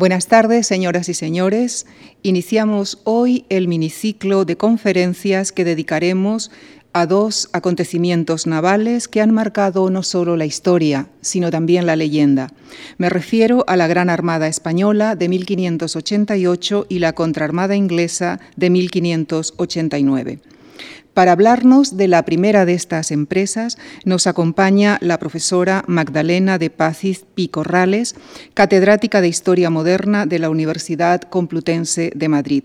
Buenas tardes, señoras y señores. Iniciamos hoy el miniciclo de conferencias que dedicaremos a dos acontecimientos navales que han marcado no solo la historia, sino también la leyenda. Me refiero a la Gran Armada Española de 1588 y la Contraarmada Inglesa de 1589. Para hablarnos de la primera de estas empresas nos acompaña la profesora Magdalena de Pacis Picorrales, catedrática de Historia Moderna de la Universidad Complutense de Madrid.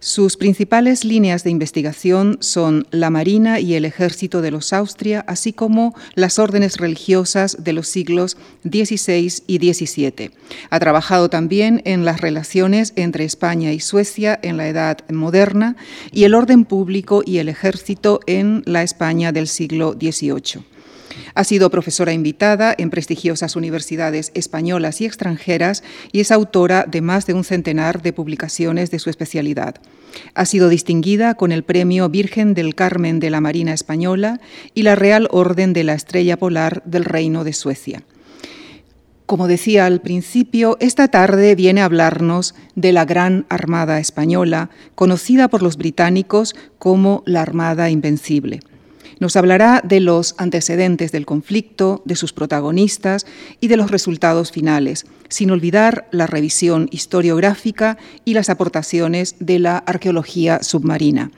Sus principales líneas de investigación son la Marina y el Ejército de los Austria, así como las órdenes religiosas de los siglos XVI y XVII. Ha trabajado también en las relaciones entre España y Suecia en la Edad Moderna y el orden público y el ejército en la España del siglo XVIII. Ha sido profesora invitada en prestigiosas universidades españolas y extranjeras y es autora de más de un centenar de publicaciones de su especialidad. Ha sido distinguida con el Premio Virgen del Carmen de la Marina Española y la Real Orden de la Estrella Polar del Reino de Suecia. Como decía al principio, esta tarde viene a hablarnos de la Gran Armada Española, conocida por los británicos como la Armada Invencible. Nos hablará de los antecedentes del conflicto, de sus protagonistas y de los resultados finales, sin olvidar la revisión historiográfica y las aportaciones de la arqueología submarina.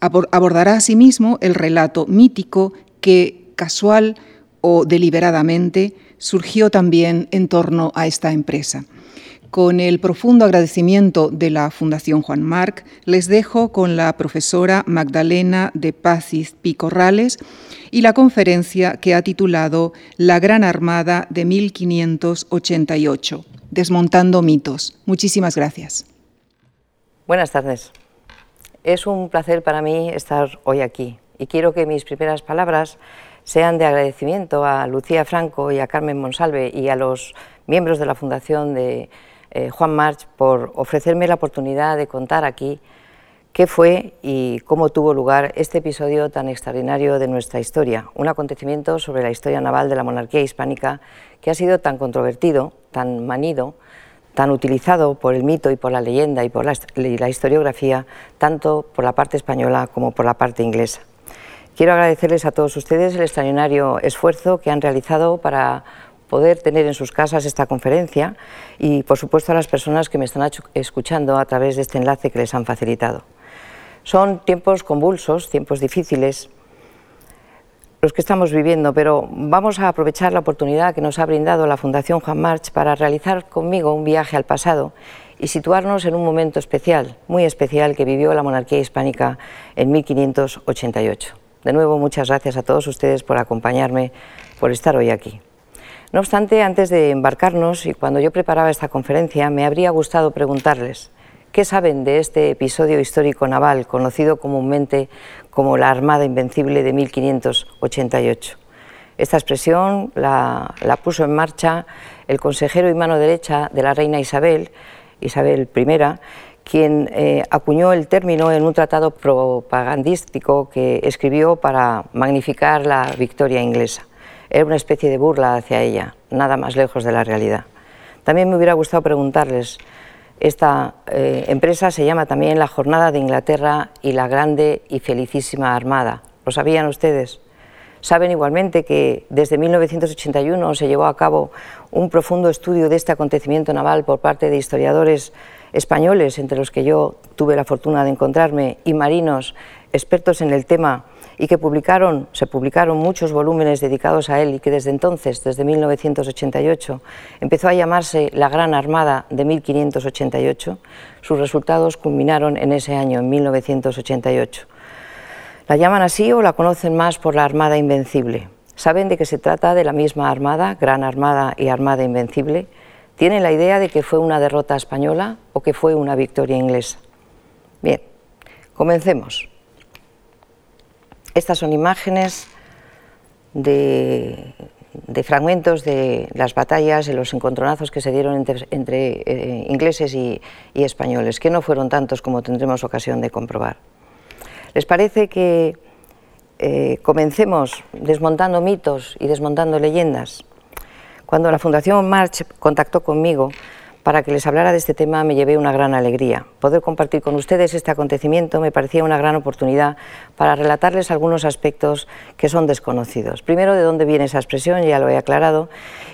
Abordará asimismo el relato mítico que, casual o deliberadamente, surgió también en torno a esta empresa. Con el profundo agradecimiento de la Fundación Juan Marc, les dejo con la profesora Magdalena de Pacis Picorrales y la conferencia que ha titulado La Gran Armada de 1588, Desmontando mitos. Muchísimas gracias. Buenas tardes. Es un placer para mí estar hoy aquí y quiero que mis primeras palabras sean de agradecimiento a Lucía Franco y a Carmen Monsalve y a los miembros de la Fundación de eh, Juan March, por ofrecerme la oportunidad de contar aquí qué fue y cómo tuvo lugar este episodio tan extraordinario de nuestra historia, un acontecimiento sobre la historia naval de la monarquía hispánica que ha sido tan controvertido, tan manido, tan utilizado por el mito y por la leyenda y por la, la historiografía, tanto por la parte española como por la parte inglesa. Quiero agradecerles a todos ustedes el extraordinario esfuerzo que han realizado para poder tener en sus casas esta conferencia y, por supuesto, a las personas que me están escuchando a través de este enlace que les han facilitado. Son tiempos convulsos, tiempos difíciles los que estamos viviendo, pero vamos a aprovechar la oportunidad que nos ha brindado la Fundación Juan March para realizar conmigo un viaje al pasado y situarnos en un momento especial, muy especial, que vivió la monarquía hispánica en 1588. De nuevo, muchas gracias a todos ustedes por acompañarme, por estar hoy aquí. No obstante, antes de embarcarnos y cuando yo preparaba esta conferencia, me habría gustado preguntarles qué saben de este episodio histórico naval conocido comúnmente como la Armada Invencible de 1588. Esta expresión la, puso en marcha el consejero y mano derecha de la reina Isabel, Isabel I, quien eh, acuñó el término en un tratado propagandístico que escribió para magnificar la victoria inglesa. Era una especie de burla hacia ella, nada más lejos de la realidad. También me hubiera gustado preguntarles, esta eh, empresa se llama también la Jornada de Inglaterra y la Grande y Felicísima Armada. ¿Lo sabían ustedes? Saben igualmente que desde 1981 se llevó a cabo un profundo estudio de este acontecimiento naval por parte de historiadores españoles, entre los que yo tuve la fortuna de encontrarme, y marinos expertos en el tema y que publicaron, se publicaron muchos volúmenes dedicados a él y que desde entonces, desde 1988, empezó a llamarse la Gran Armada de 1588, sus resultados culminaron en ese año, en 1988. La llaman así o la conocen más por la Armada Invencible. ¿Saben de que se trata de la misma Armada, Gran Armada y Armada Invencible? ¿Tienen la idea de que fue una derrota española o que fue una victoria inglesa? Bien, comencemos. Estas son imágenes de, fragmentos de las batallas y los encontronazos que se dieron entre, eh, ingleses y, españoles, que no fueron tantos como tendremos ocasión de comprobar. ¿Les parece que eh, comencemos desmontando mitos y desmontando leyendas? Cuando la Fundación March contactó conmigo para que les hablara de este tema me llevé una gran alegría. Poder compartir con ustedes este acontecimiento me parecía una gran oportunidad para relatarles algunos aspectos que son desconocidos. Primero, de dónde viene esa expresión, ya lo he aclarado,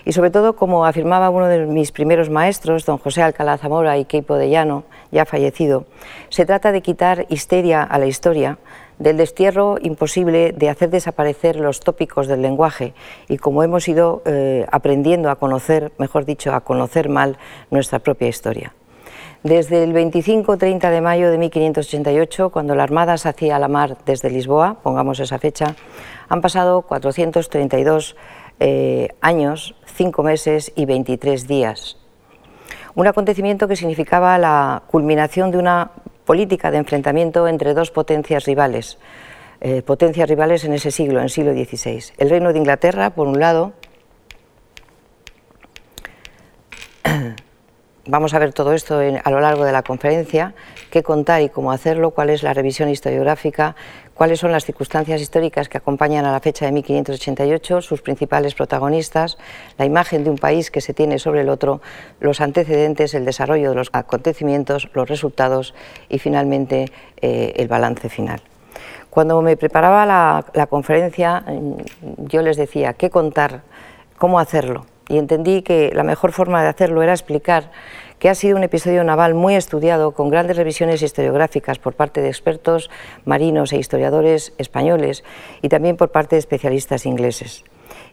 y sobre todo, como afirmaba uno de mis primeros maestros, don José Alcalá Zamora y Queipo de Llano, ya fallecido, se trata de quitar histeria a la historia, del destierro imposible de hacer desaparecer los tópicos del lenguaje y como hemos ido eh, aprendiendo a conocer, mejor dicho, a conocer mal nuestra propia historia. Desde el 25-30 de mayo de 1588, cuando la Armada se hacía a la mar desde Lisboa, pongamos esa fecha, han pasado 432 eh, años, 5 meses y 23 días. Un acontecimiento que significaba la culminación de una política de enfrentamiento entre dos potencias rivales, eh, potencias rivales en ese siglo, en el siglo XVI. El Reino de Inglaterra, por un lado, vamos a ver todo esto a lo largo de la conferencia, qué contar y cómo hacerlo, cuál es la revisión historiográfica, cuáles son las circunstancias históricas que acompañan a la fecha de 1588, sus principales protagonistas, la imagen de un país que se tiene sobre el otro, los antecedentes, el desarrollo de los acontecimientos, los resultados y finalmente eh, el balance final. Cuando me preparaba la conferencia, mm, yo les decía qué contar, cómo hacerlo, y entendí que la mejor forma de hacerlo era explicar que ha sido un episodio naval muy estudiado, con grandes revisiones historiográficas por parte de expertos marinos e historiadores españoles y también por parte de especialistas ingleses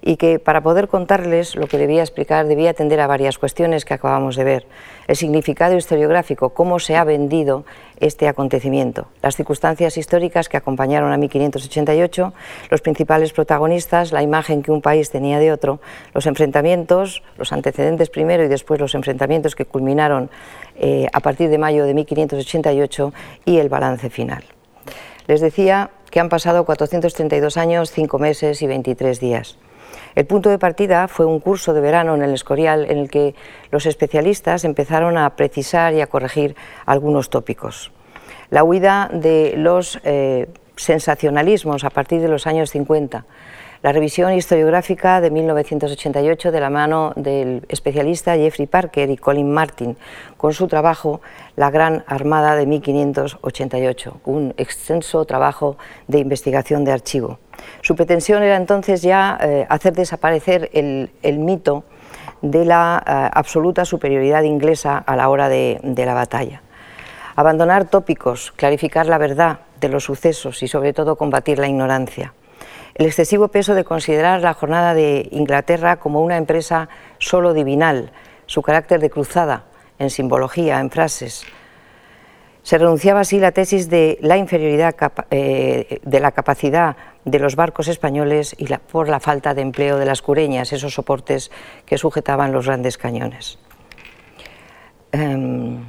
y que para poder contarles lo que debía explicar debía atender a varias cuestiones que acabamos de ver. El significado historiográfico, cómo se ha vendido este acontecimiento, las circunstancias históricas que acompañaron a 1588, los principales protagonistas, la imagen que un país tenía de otro, los enfrentamientos, los antecedentes primero y después los enfrentamientos que culminaron eh, a partir de mayo de 1588 y el balance final. Les decía que han pasado 432 años, 5 meses y 23 días. El punto de partida fue un curso de verano en el Escorial en el que los especialistas empezaron a precisar y a corregir algunos tópicos. La huida de los eh, sensacionalismos a partir de los años 50, la revisión historiográfica de 1988 de la mano del especialista Jeffrey Parker y Colin Martin, con su trabajo La Gran Armada de 1588, un extenso trabajo de investigación de archivo. Su pretensión era entonces ya eh, hacer desaparecer el, mito de la eh, absoluta superioridad inglesa a la hora de la batalla. Abandonar tópicos, clarificar la verdad de los sucesos y sobre todo combatir la ignorancia el excesivo peso de considerar la jornada de Inglaterra como una empresa solo divinal, su carácter de cruzada en simbología, en frases. Se renunciaba así la tesis de la inferioridad eh, de la capacidad de los barcos españoles y por la falta de empleo de las cureñas, esos soportes que sujetaban los grandes cañones. Em,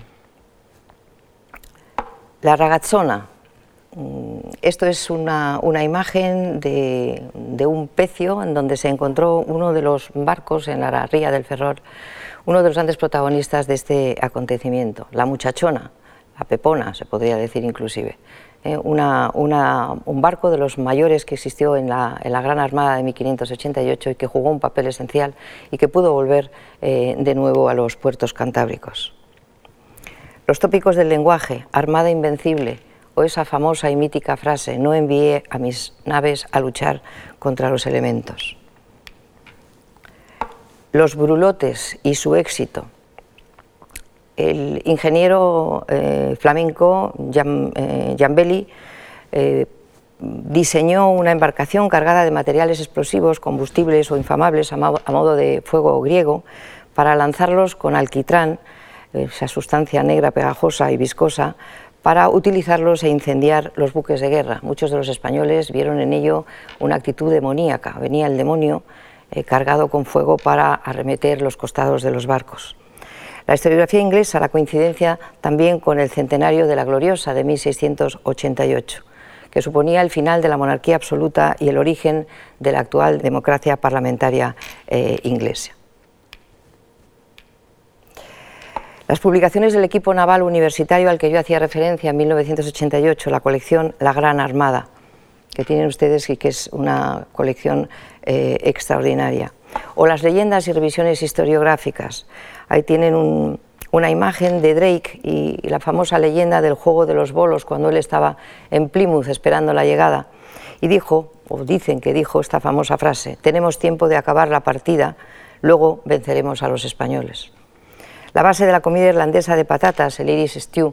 la ragazzona, esto es una, imagen de, un pecio en donde se encontró uno de los barcos en la ría del Ferrol, uno de los grandes protagonistas de este acontecimiento, la muchachona, la pepona, se podría decir inclusive. Eh, un barco de los mayores que existió en la, Gran Armada de 1588 y que jugó un papel esencial y que pudo volver eh, de nuevo a los puertos cantábricos. Los tópicos del lenguaje, Armada Invencible, o esa famosa y mítica frase, no envié a mis naves a luchar contra los elementos. Los brulotes y su éxito. El ingeniero eh, flamenco Jan, eh, eh, diseñó una embarcación cargada de materiales explosivos, combustibles o infamables a modo de fuego griego para lanzarlos con alquitrán, esa sustancia negra, pegajosa y viscosa, para utilizarlos e incendiar los buques de guerra. Muchos de los españoles vieron en ello una actitud demoníaca. Venía el demonio eh, cargado con fuego para arremeter los costados de los barcos. La historiografía inglesa la coincidencia también con el centenario de la gloriosa de 1688, que suponía el final de la monarquía absoluta y el origen de la actual democracia parlamentaria eh, inglesa. Las publicaciones del equipo naval universitario al que yo hacía referencia en 1988, la colección La Gran Armada, que tienen ustedes y que es una colección eh, extraordinaria, o las leyendas y revisiones historiográficas. Ahí tienen un, una imagen de Drake y, la famosa leyenda del juego de los bolos cuando él estaba en Plymouth esperando la llegada. Y dijo, o dicen que dijo esta famosa frase, tenemos tiempo de acabar la partida, luego venceremos a los españoles. La base de la comida irlandesa de patatas, el Irish Stew,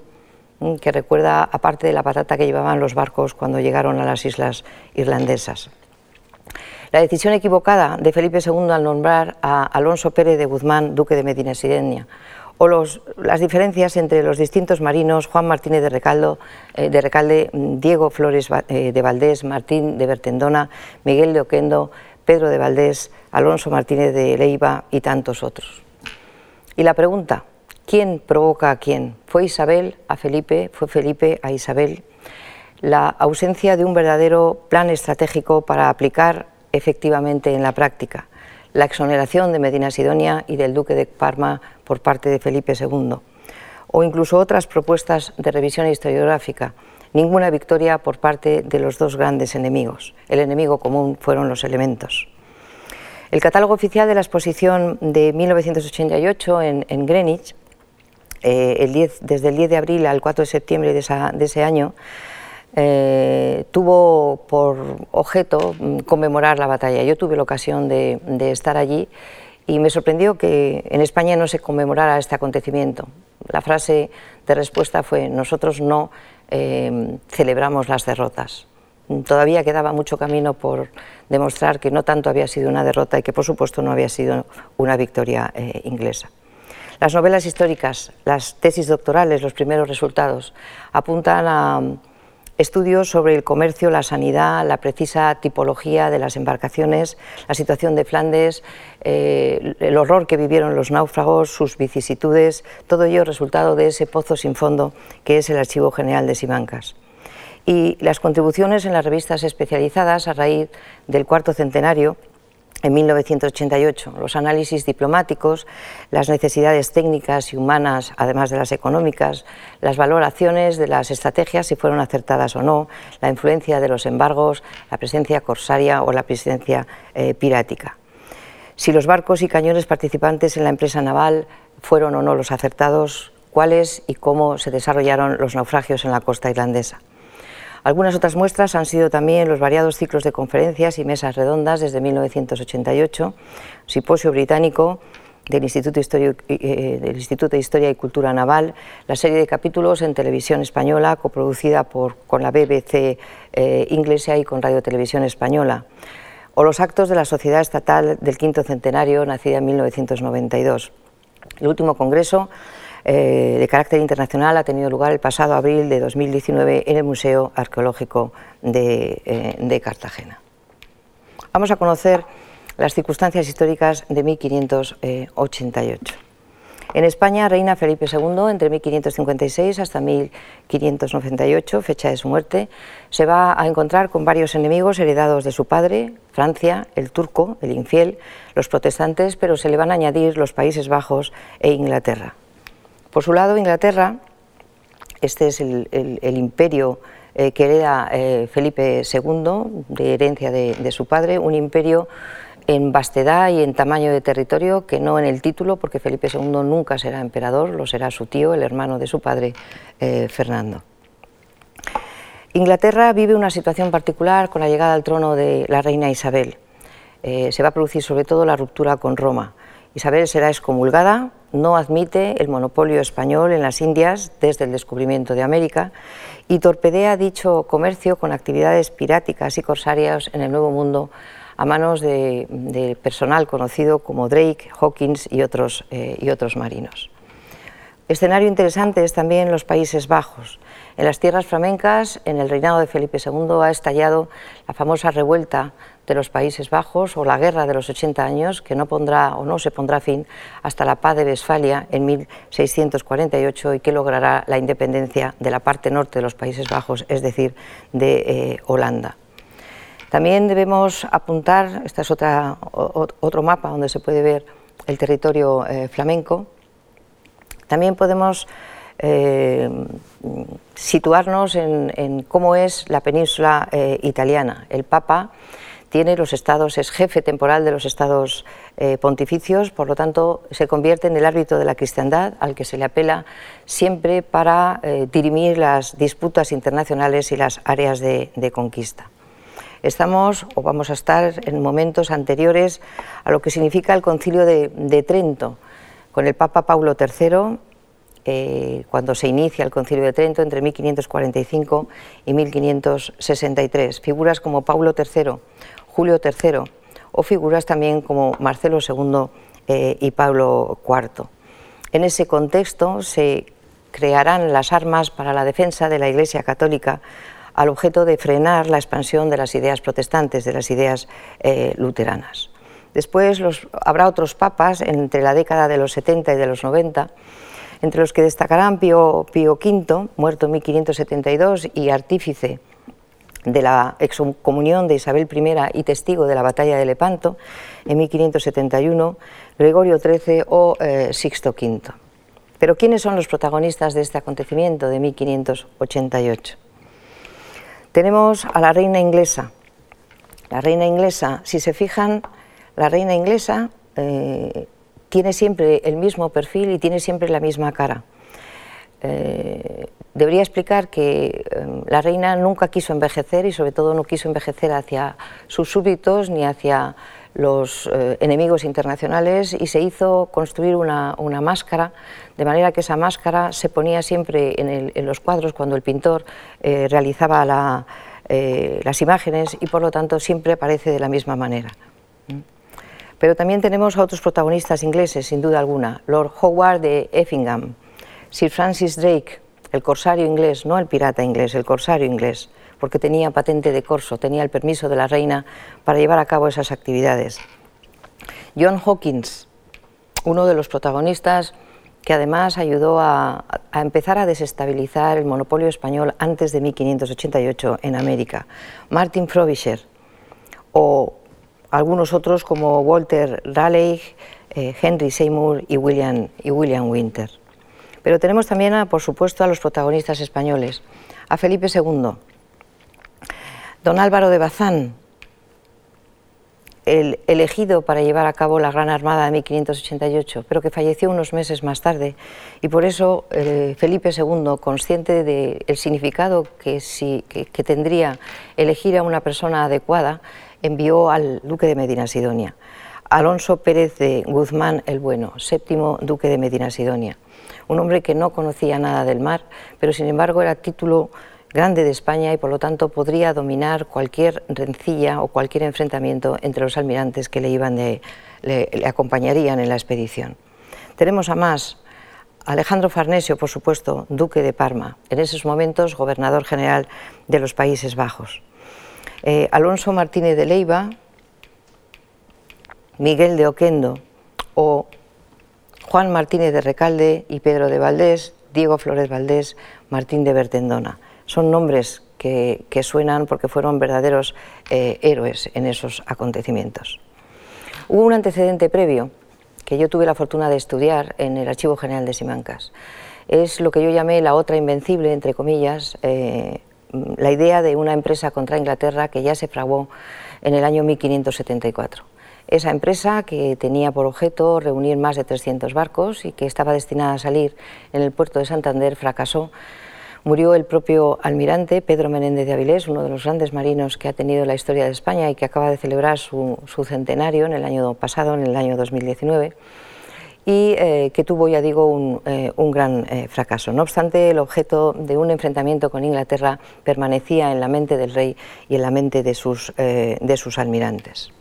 mm, que recuerda aparte de la patata que llevaban los barcos cuando llegaron a las islas irlandesas. La decisión equivocada de Felipe II al nombrar a Alonso Pérez de Guzmán duque de Medina Sidonia o las diferencias entre los distintos marinos, Juan Martínez de, eh, de Recalde, Diego Flores eh, de Valdés, Martín de Bertendona, Miguel de Oquendo, Pedro de Valdés, Alonso Martínez de Leiva y tantos otros. Y la pregunta, ¿quién provoca a quién? ¿Fue Isabel a Felipe? ¿Fue Felipe a Isabel? La ausencia de un verdadero plan estratégico para aplicar efectivamente en la práctica la exoneración de Medina Sidonia y del duque de Parma por parte de Felipe II, o incluso otras propuestas de revisión historiográfica. Ninguna victoria por parte de los dos grandes enemigos. El enemigo común fueron los elementos. El catálogo oficial de la exposición de 1988 en, Greenwich, eh, desde el 10 de abril al 4 de septiembre de ese año, eh, tuvo por objeto mm, conmemorar la batalla. Yo tuve la ocasión de, estar allí y me sorprendió que en España no se conmemorara este acontecimiento. La frase de respuesta fue nosotros no eh, celebramos las derrotas. Todavía quedaba mucho camino por demostrar que no tanto había sido una derrota y que por supuesto no había sido una victoria eh, inglesa. Las novelas históricas, las tesis doctorales, los primeros resultados apuntan a estudios sobre el comercio, la sanidad, la precisa tipología de las embarcaciones, la situación de Flandes, eh, el horror que vivieron los náufragos, sus vicisitudes, todo ello resultado de ese pozo sin fondo que es el Archivo General de Simancas. Y las contribuciones en las revistas especializadas a raíz del cuarto centenario en 1988. Los análisis diplomáticos, las necesidades técnicas y humanas, además de las económicas, las valoraciones de las estrategias, si fueron acertadas o no, la influencia de los embargos, la presencia corsaria o la presencia eh, pirática. Si los barcos y cañones participantes en la empresa naval fueron o no los acertados, cuáles y cómo se desarrollaron los naufragios en la costa irlandesa. Algunas otras muestras han sido también los variados ciclos de conferencias y mesas redondas desde 1988, Simposio Británico del Instituto, eh, eh, del Instituto, de Historia y Cultura Naval, la serie de capítulos en televisión española coproducida por, con la BBC eh, inglesa y con Radio Televisión Española, o los actos de la Sociedad Estatal del Quinto Centenario, nacida en 1992. El último congreso eh, de carácter internacional ha tenido lugar el pasado abril de 2019 en el Museo Arqueológico de, eh, de Cartagena. Vamos a conocer las circunstancias históricas de 1588. En España reina Felipe II entre 1556 hasta 1598, fecha de su muerte. Se va a encontrar con varios enemigos heredados de su padre, Francia, el turco, el infiel, los protestantes, pero se le van a añadir los Países Bajos e Inglaterra. Por su lado, Inglaterra, este es el, imperio eh, que hereda eh, Felipe II, de herencia de, su padre, un imperio en vastedad y en tamaño de territorio que no en el título, porque Felipe II nunca será emperador, lo será su tío, el hermano de su padre, eh, Fernando. Inglaterra vive una situación particular con la llegada al trono de la reina Isabel. se va a producir sobre todo la ruptura con Roma. Isabel será excomulgada, no admite el monopolio español en las Indias desde el descubrimiento de América y torpedea dicho comercio con actividades piráticas y corsarias en el Nuevo Mundo a manos de, personal conocido como Drake, Hawkins y otros, eh, y otros marinos. Escenario interesante es también los Países Bajos. En las tierras flamencas, en el reinado de Felipe II, ha estallado la famosa revuelta de los Países Bajos o la guerra de los 80 años, que no pondrá o no se pondrá fin hasta la paz de Westfalia en 1648 y que logrará la independencia de la parte norte de los Países Bajos, es decir, de eh, Holanda. También debemos apuntar, este es otra, otro mapa donde se puede ver el territorio eh, flamenco, también podemos eh, situarnos en, cómo es la península italiana. El Papa tiene los estados, es jefe temporal de los estados eh, pontificios, por lo tanto se convierte en el árbitro de la cristiandad al que se le apela siempre para eh, dirimir las disputas internacionales y las áreas de, conquista. Estamos o vamos a estar en momentos anteriores a lo que significa el concilio de, de Trento, con el Papa Paulo III eh, cuando se inicia el Concilio de Trento entre 1545 y 1563. Figuras como Paulo III, Julio III o figuras también como Marcelo II eh, y Pablo IV. En ese contexto se crearán las armas para la defensa de la Iglesia Católica al objeto de frenar la expansión de las ideas protestantes, de las ideas eh, luteranas. Después habrá otros papas entre la década de los 70 y de los 90 entre los que destacarán Pío, V, muerto en 1572 y artífice de la excomunión de Isabel I y testigo de la batalla de Lepanto en 1571, Gregorio XIII o eh, Sixto. Pero ¿quiénes son los protagonistas de este acontecimiento de 1588? Tenemos a la reina inglesa. La reina inglesa, si se fijan, la reina inglesa eh, tiene siempre el mismo perfil y tiene siempre la misma cara. Eh, debería explicar que em, la reina nunca quiso envejecer y sobre todo no quiso envejecer hacia sus súbditos ni hacia los eh, enemigos internacionales y se hizo construir una, máscara, de manera que esa máscara se ponía siempre en, los cuadros cuando el pintor eh, realizaba las imágenes y por lo tanto siempre aparece de la misma manera. Pero también tenemos a otros protagonistas ingleses, sin duda alguna. Lord Howard de Effingham, Sir Francis Drake, el corsario inglés, no el pirata inglés, el corsario inglés, porque tenía patente de corso, tenía el permiso de la reina para llevar a cabo esas actividades. John Hawkins, uno de los protagonistas que además ayudó a, empezar a desestabilizar el monopolio español antes de 1588 en América. Martin Frobisher o algunos otros como Walter Raleigh, eh, Henry Seymour y William, y William Winter. Pero tenemos también, por supuesto, a los protagonistas españoles, a Felipe II, don Álvaro de Bazán, el elegido para llevar a cabo la Gran Armada de 1588, pero que falleció unos meses más tarde. Y por eso eh, Felipe II, consciente del significado que tendría elegir a una persona adecuada, envió al duque de Medina Sidonia, Alonso Pérez de Guzmán el Bueno, séptimo duque de Medina Sidonia, un hombre que no conocía nada del mar, pero sin embargo era título grande de España y por lo tanto podría dominar cualquier rencilla o cualquier enfrentamiento entre los almirantes que le, iban de, le, acompañarían en la expedición. Tenemos a más Alejandro Farnesio, por supuesto, duque de Parma, en esos momentos gobernador general de los Países Bajos. Eh, Alonso Martínez de Leiva, Miguel de Oquendo o Juan Martínez de Recalde y Pedro de Valdés, Diego Flores Valdés, Martín de Bertendona. Son nombres que, suenan porque fueron verdaderos eh, héroes en esos acontecimientos. Hubo un antecedente previo que yo tuve la fortuna de estudiar en el Archivo General de Simancas. Es lo que yo llamé la otra invencible, entre comillas, eh, la idea de una empresa contra Inglaterra que ya se fraguó en el año 1574. Esa empresa, que tenía por objeto reunir más de 300 barcos y que estaba destinada a salir en el puerto de Santander, fracasó. Murió el propio almirante Pedro Menéndez de Avilés, uno de los grandes marinos que ha tenido la historia de España y que acaba de celebrar su, su centenario en el año pasado, en el año 2019 y eh, que tuvo, ya digo, un, eh, gran eh, fracaso. No obstante, el objeto de un enfrentamiento con Inglaterra permanecía en la mente del rey y en la mente de sus, de sus almirantes.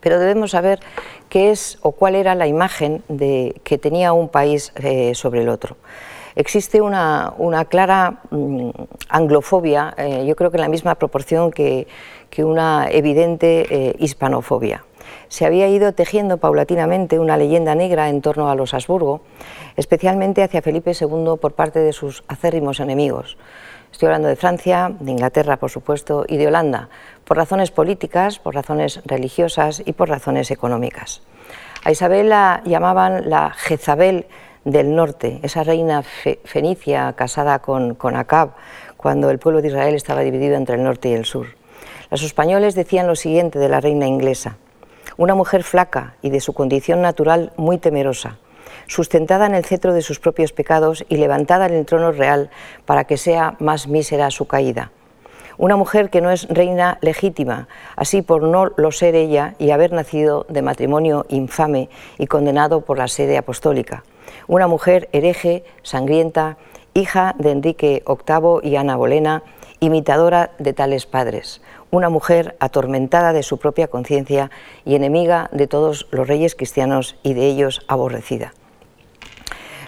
Pero debemos saber qué es o cuál era la imagen de, que tenía un país sobre el otro. Existe una, una clara mm, anglofobia, yo creo que en la misma proporción que, que una evidente hispanofobia se había ido tejiendo paulatinamente una leyenda negra en torno a los Habsburgo, especialmente hacia Felipe II por parte de sus acérrimos enemigos. Estoy hablando de Francia, de Inglaterra, por supuesto, y de Holanda, por razones políticas, por razones religiosas y por razones económicas. A Isabel la llamaban la Jezabel del norte, esa reina fenicia casada con, con Acab, cuando el pueblo de Israel estaba dividido entre el norte y el sur. Los españoles decían lo siguiente de la reina inglesa, una mujer flaca y de su condición natural muy temerosa, sustentada en el cetro de sus propios pecados y levantada en el trono real para que sea más mísera su caída. Una mujer que no es reina legítima, así por no lo ser ella y haber nacido de matrimonio infame y condenado por la sede apostólica. Una mujer hereje, sangrienta, hija de Enrique VIII y Ana Bolena, imitadora de tales padres, una mujer atormentada de su propia conciencia y enemiga de todos los reyes cristianos y de ellos aborrecida.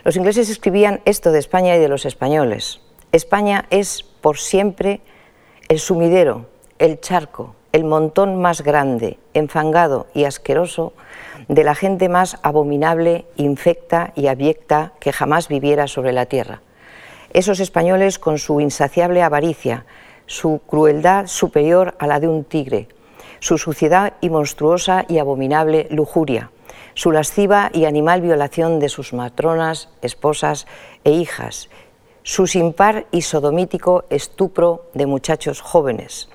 Los ingleses escribían esto de España y de los españoles. España es por siempre el sumidero, el charco, el montón más grande, enfangado y asqueroso de la gente más abominable, infecta y abyecta que jamás viviera sobre la tierra. Esos españoles con su insaciable avaricia, su crueldad superior a la de un tigre, su suciedad y monstruosa y abominable lujuria, su lasciva y animal violación de sus matronas, esposas e hijas, su sin par y sodomítico estupro de muchachos jóvenes.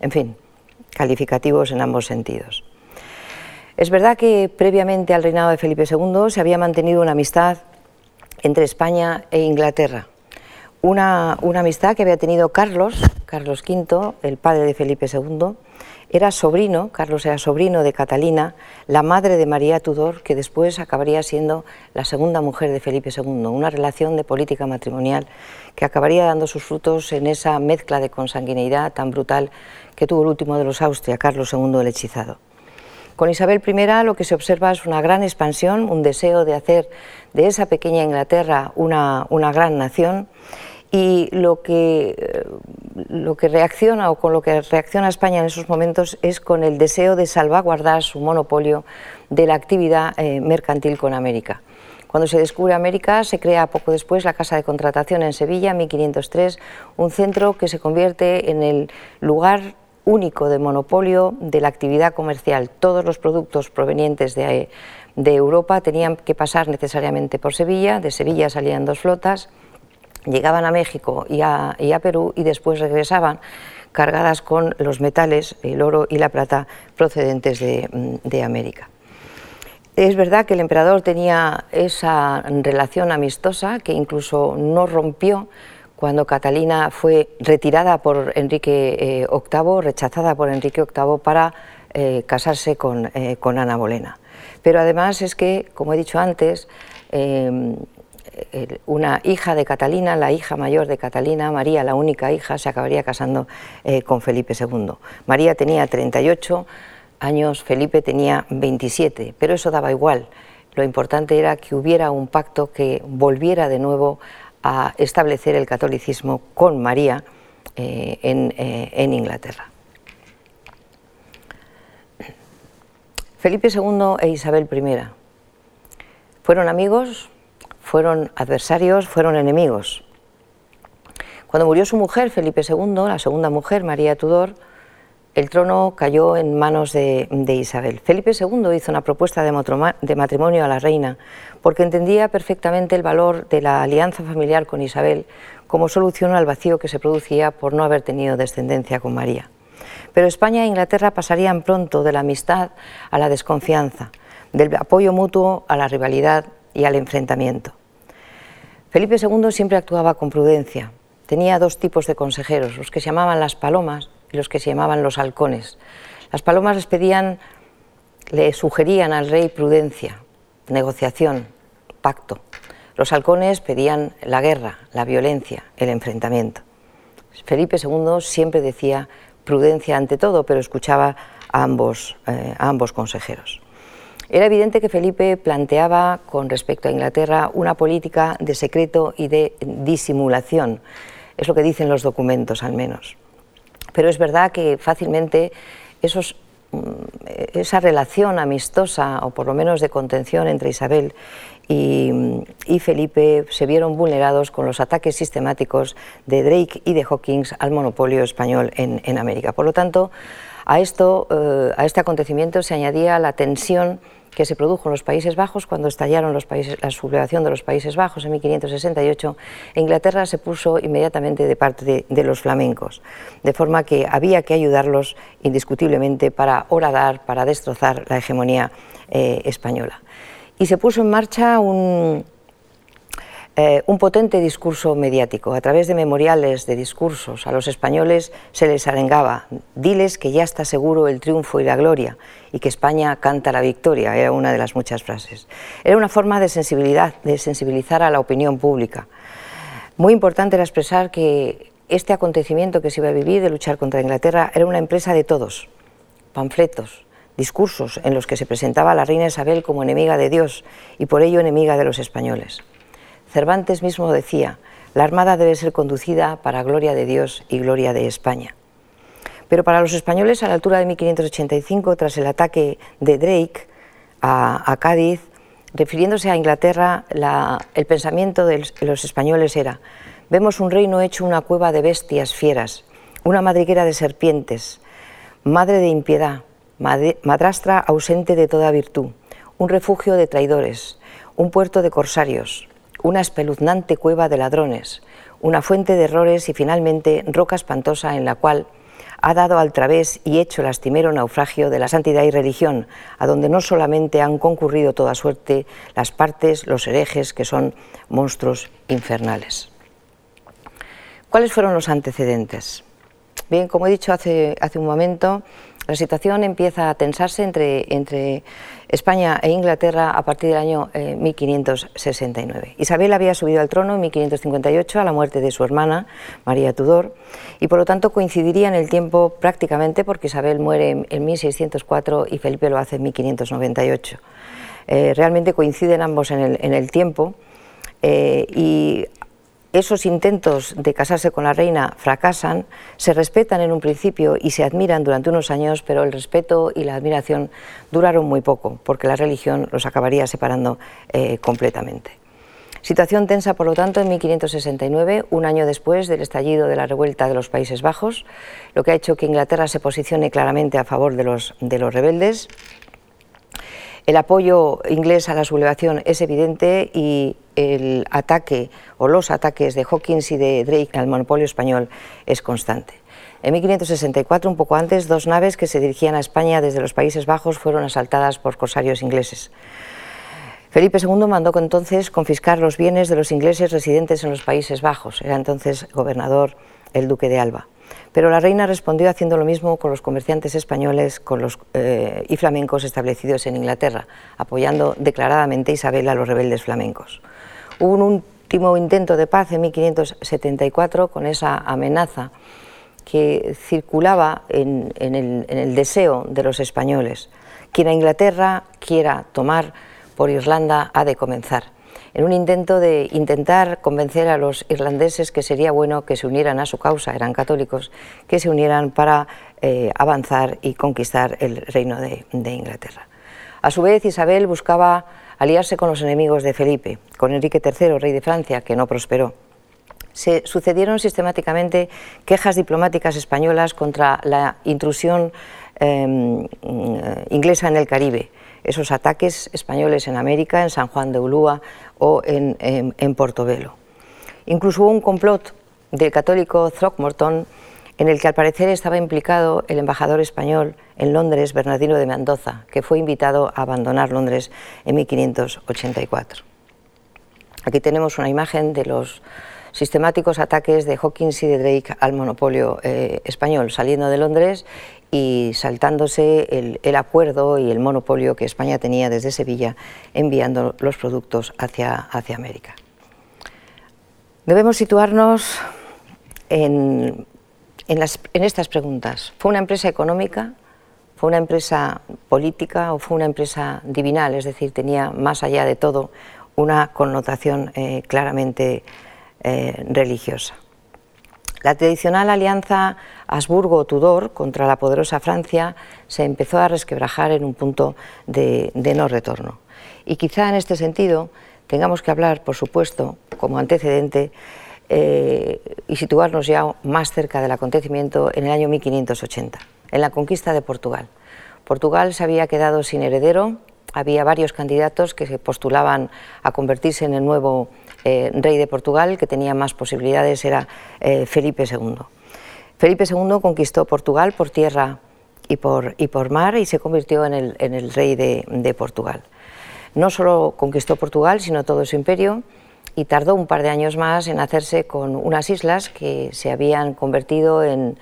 En fin, calificativos en ambos sentidos. Es verdad que previamente al reinado de Felipe II se había mantenido una amistad entre España e Inglaterra. Una, una, amistad que había tenido Carlos, Carlos V, el padre de Felipe II, era sobrino, Carlos era sobrino de Catalina, la madre de María Tudor, que después acabaría siendo la segunda mujer de Felipe II, una relación de política matrimonial que acabaría dando sus frutos en esa mezcla de consanguineidad tan brutal que tuvo el último de los Austria, Carlos II el hechizado. Con Isabel I lo que se observa es una gran expansión, un deseo de hacer de esa pequeña Inglaterra una, una gran nación y lo que, eh, lo que reacciona o con lo que reacciona España en esos momentos es con el deseo de salvaguardar su monopolio de la actividad eh, mercantil con América. Cuando se descubre América, se crea poco después la Casa de Contratación en Sevilla, en 1503, un centro que se convierte en el lugar único de monopolio de la actividad comercial. Todos los productos provenientes de, de Europa tenían que pasar necesariamente por Sevilla, de Sevilla salían dos flotas, llegaban a México y a, Perú y después regresaban cargadas con los metales, el oro y la plata procedentes de, América. Es verdad que el emperador tenía esa relación amistosa que incluso no rompió cuando Catalina fue retirada por Enrique VIII, eh, rechazada por Enrique VIII para eh, casarse eh, con, Ana Bolena. Pero además es que, como he dicho antes, una hija de Catalina, la hija mayor de Catalina, María, la única hija, se acabaría casando eh, con Felipe II. María tenía 38 años, Felipe tenía 27, pero eso daba igual. Lo importante era que hubiera un pacto que volviera de nuevo a establecer el catolicismo con María eh, eh, en Inglaterra. Felipe II e Isabel I fueron amigos, fueron adversarios, fueron enemigos. Cuando murió su mujer, Felipe II, la segunda mujer, María Tudor, el trono cayó en manos de, Isabel. Felipe II hizo una propuesta de matrimonio a la reina porque entendía perfectamente el valor de la alianza familiar con Isabel como solución al vacío que se producía por no haber tenido descendencia con María. Pero España e Inglaterra pasarían pronto de la amistad a la desconfianza, del apoyo mutuo a la rivalidad y al enfrentamiento. Felipe II siempre actuaba con prudencia. Tenía dos tipos de consejeros, los que se llamaban las palomas y los que se llamaban los halcones. Las palomas les pedían, le sugerían al rey prudencia, negociación, pacto. Los halcones pedían la guerra, la violencia, el enfrentamiento. Felipe II siempre decía prudencia ante todo, pero escuchaba a ambos, eh, a ambos consejeros. Era evidente que Felipe planteaba con respecto a Inglaterra una política de secreto y de disimulación. Es lo que dicen los documentos al menos. Pero es verdad que fácilmente mm, esa relación amistosa o por lo menos de contención entre Isabel y, Felipe se vieron vulnerados con los ataques sistemáticos de Drake y de Hawkins al monopolio español en, América. Por lo tanto, a, esto, eh, a este acontecimiento se añadía la tensión que se produjo en los Países Bajos cuando estallaron los países, la sublevación de los Países Bajos en 1568, Inglaterra se puso inmediatamente de parte de, los flamencos, de forma que había que ayudarlos indiscutiblemente para horadar, para destrozar la hegemonía eh, española. Y se puso en marcha un, eh, un potente discurso mediático. A través de memoriales de discursos a los españoles se les arengaba, diles que ya está seguro el triunfo y la gloria y que España canta la victoria, era una de las muchas frases. Era una forma de, sensibilidad, de sensibilizar a la opinión pública. Muy importante era expresar que este acontecimiento que se iba a vivir de luchar contra Inglaterra era una empresa de todos, panfletos, discursos en los que se presentaba a la reina Isabel como enemiga de Dios y por ello enemiga de los españoles. Cervantes mismo decía, la Armada debe ser conducida para gloria de Dios y gloria de España. Pero para los españoles, a la altura de 1585, tras el ataque de Drake a, Cádiz, refiriéndose a Inglaterra, el pensamiento de los españoles era, vemos un reino hecho una cueva de bestias fieras, una madriguera de serpientes, madre de impiedad, madrastra ausente de toda virtud, un refugio de traidores, un puerto de corsarios, una espeluznante cueva de ladrones, una fuente de errores y finalmente roca espantosa en la cual ha dado al través y hecho lastimero naufragio de la santidad y religión, a donde no solamente han concurrido toda suerte las partes, los herejes, que son monstruos infernales. ¿Cuáles fueron los antecedentes? Bien, como he dicho hace, hace un momento, la situación empieza a tensarse entre, España e Inglaterra a partir del año 1569. Eh, Isabel había subido al trono en 1558 a la muerte de su hermana, María Tudor, y por lo tanto coincidiría en el tiempo prácticamente porque Isabel muere en, 1604 y Felipe lo hace en 1598. Eh, realmente coinciden ambos en el, en el tiempo eh, y esos intentos de casarse con la reina fracasan, se respetan en un principio y se admiran durante unos años, pero el respeto y la admiración duraron muy poco, porque la religión los acabaría separando eh, completamente. Situación tensa, por lo tanto, en 1569, un año después del estallido de la revuelta de los Países Bajos, lo que ha hecho que Inglaterra se posicione claramente a favor de los, de los rebeldes. El apoyo inglés a la sublevación es evidente y el ataque o los ataques de Hawkins y de Drake al monopolio español es constante. En 1564, un poco antes, dos naves que se dirigían a España desde los Países Bajos fueron asaltadas por corsarios ingleses. Felipe II mandó entonces confiscar los bienes de los ingleses residentes en los Países Bajos. Era entonces gobernador el duque de Alba. Pero la reina respondió haciendo lo mismo con los comerciantes españoles eh, y flamencos establecidos en Inglaterra, apoyando declaradamente a Isabel a los rebeldes flamencos. Hubo un último intento de paz en 1574 con esa amenaza que circulaba en, el, deseo de los españoles. Quien a Inglaterra quiera tomar por Irlanda ha de comenzar. En un intento de intentar convencer a los irlandeses que sería bueno que se unieran a su causa, eran católicos, que se unieran para eh, avanzar y conquistar el reino de Inglaterra. A su vez, Isabel buscaba aliarse con los enemigos de Felipe, con Enrique III, rey de Francia, que no prosperó. Se sucedieron sistemáticamente quejas diplomáticas españolas contra la intrusión em, inglesa en el Caribe, esos ataques españoles en América, en San Juan de Ulúa o en, Portobelo. Incluso hubo un complot del católico Throckmorton en el que al parecer estaba implicado el embajador español en Londres, Bernardino de Mendoza, que fue invitado a abandonar Londres en 1584. Aquí tenemos una imagen de los sistemáticos ataques de Hawkins y de Drake al monopolio eh, español, saliendo de Londres y saltándose el, acuerdo y el monopolio que España tenía desde Sevilla, enviando los productos hacia, hacia América. Debemos situarnos en en, estas preguntas. ¿Fue una empresa económica? ¿Fue una empresa política o fue una empresa divinal? Es decir, tenía más allá de todo una connotación eh, claramente eh, religiosa. La tradicional alianza Habsburgo-Tudor contra la poderosa Francia se empezó a resquebrajar en un punto de no retorno. Y quizá en este sentido tengamos que hablar, por supuesto, como antecedente, eh, y situarnos ya más cerca del acontecimiento en el año 1580, en la conquista de Portugal. Portugal se había quedado sin heredero había varios candidatos que se postulaban a convertirse en el nuevo eh, rey de Portugal, que tenía más posibilidades, era eh, Felipe II. Felipe II conquistó Portugal por tierra y por, mar y se convirtió en el, rey de, de, Portugal. No solo conquistó Portugal, sino todo su imperio y tardó un par de años más en hacerse con unas islas que se habían convertido en,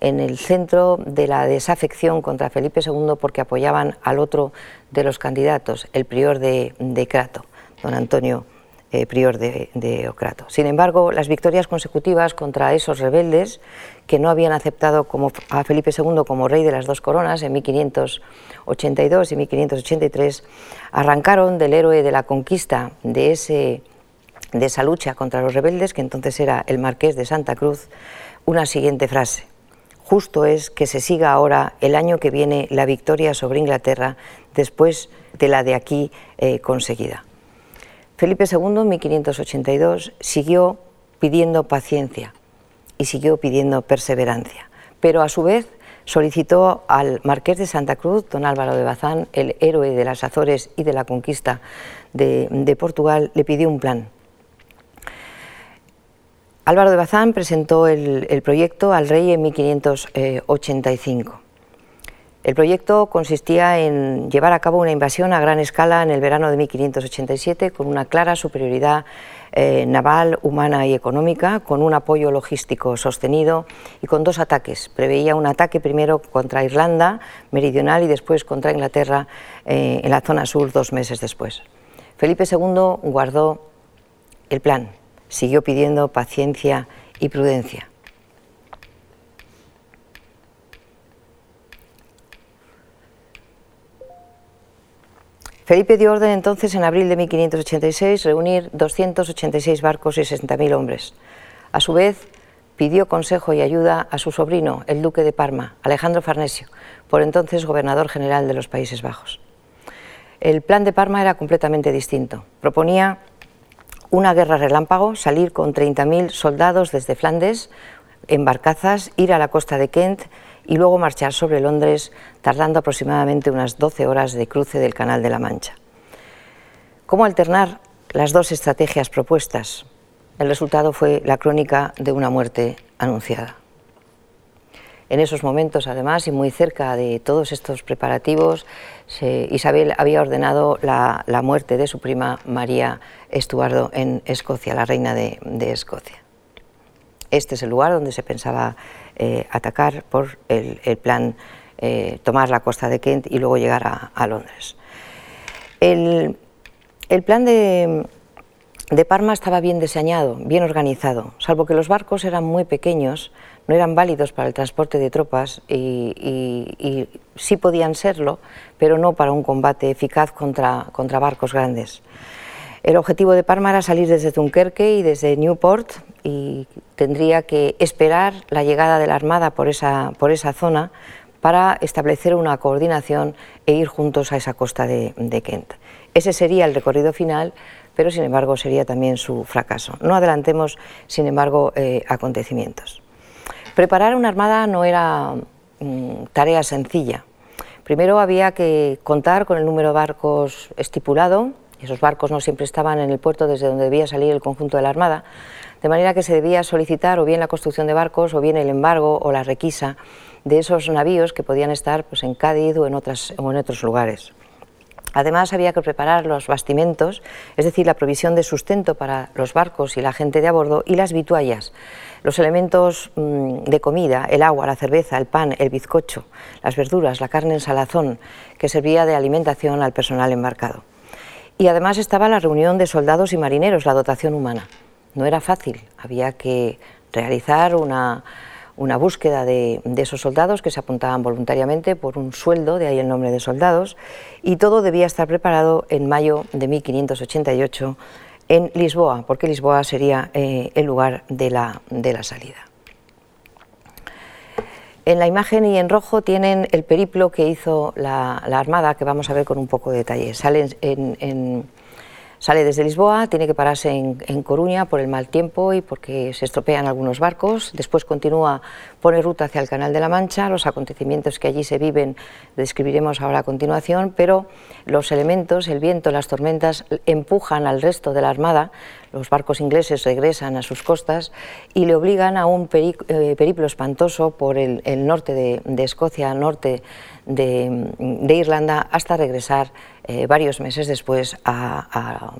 en el centro de la desafección contra Felipe II porque apoyaban al otro de los candidatos, el prior de, Crato, don Antonio eh, prior de, de, Ocrato. Sin embargo, las victorias consecutivas contra esos rebeldes, que no habían aceptado a Felipe II como rey de las dos coronas en 1582 y 1583, arrancaron del héroe de la conquista de esa lucha contra los rebeldes, que entonces era el marqués de Santa Cruz, una siguiente frase justo es que se siga ahora el año que viene la victoria sobre Inglaterra después de la de aquí eh, conseguida. Felipe II, en 1582, siguió pidiendo paciencia y siguió pidiendo perseverancia, pero a su vez solicitó al marqués de Santa Cruz, don Álvaro de Bazán, el héroe de las Azores y de la conquista de Portugal, le pidió un plan Álvaro de Bazán presentó el, proyecto al rey en 1585. El proyecto consistía en llevar a cabo una invasión a gran escala en el verano de 1587 con una clara superioridad eh, naval, humana y económica, con un apoyo logístico sostenido y con dos ataques. Preveía un ataque primero contra Irlanda meridional y después contra Inglaterra eh, en la zona sur dos meses después. Felipe II guardó el plan siguió pidiendo paciencia y prudencia. Felipe dio orden entonces en abril de 1586 reunir 286 barcos y 60.000 hombres. A su vez, pidió consejo y ayuda a su sobrino, el duque de Parma, Alejandro Farnesio, por entonces gobernador general de los Países Bajos. El plan de Parma era completamente distinto. Proponía una guerra relámpago, salir con 30.000 soldados desde Flandes en barcazas, ir a la costa de Kent y luego marchar sobre Londres, tardando aproximadamente unas 12 horas de cruce del Canal de la Mancha. ¿Cómo alternar las dos estrategias propuestas? El resultado fue la crónica de una muerte anunciada. En esos momentos, además, y muy cerca de todos estos preparativos, Isabel había ordenado la, muerte de su prima María Estuardo en Escocia, la reina de, Escocia. Este es el lugar donde se pensaba eh, atacar por el, plan eh, tomar la costa de Kent y luego llegar a, Londres. El, plan de, de Parma estaba bien diseñado, bien organizado, salvo que los barcos eran muy pequeños, no eran válidos para el transporte de tropas y, sí podían serlo, pero no para un combate eficaz contra, contra barcos grandes. El objetivo de Parma era salir desde Dunkerque y desde Newport y tendría que esperar la llegada de la Armada por esa, por esa zona para establecer una coordinación e ir juntos a esa costa de, Kent. Ese sería el recorrido final, pero sin embargo sería también su fracaso. No adelantemos, sin embargo, eh, acontecimientos. Preparar una armada no era mm, tarea sencilla. Primero había que contar con el número de barcos estipulado, esos barcos no siempre estaban en el puerto desde donde debía salir el conjunto de la armada, de manera que se debía solicitar o bien la construcción de barcos o bien el embargo o la requisa de esos navíos que podían estar pues, en Cádiz o en, otros lugares. Además, había que preparar los bastimentos, es decir, la provisión de sustento para los barcos y la gente de a bordo y las vituallas, los elementos mm, de comida, el agua, la cerveza, el pan, el bizcocho, las verduras, la carne en salazón, que servía de alimentación al personal embarcado. Y además estaba la reunión de soldados y marineros, la dotación humana. No era fácil, había que realizar una una búsqueda de, esos soldados que se apuntaban voluntariamente por un sueldo, de ahí el nombre de soldados, y todo debía estar preparado en mayo de 1588 en Lisboa, porque Lisboa sería eh, el lugar de la, salida. En la imagen y en rojo tienen el periplo que hizo la, Armada, que vamos a ver con un poco de detalle. Sale en, Sale desde Lisboa, tiene que pararse en, Coruña por el mal tiempo y porque se estropean algunos barcos. Después continúa, pone ruta hacia el Canal de la Mancha. Los acontecimientos que allí se viven describiremos ahora a continuación, pero los elementos, el viento, las tormentas, empujan al resto de la Armada. Los barcos ingleses regresan a sus costas y le obligan a un eh, periplo espantoso por el, norte de, de Escocia, norte de, Irlanda hasta regresar eh, varios meses después a,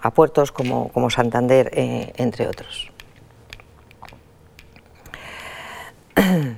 a puertos como, Santander, eh, entre otros.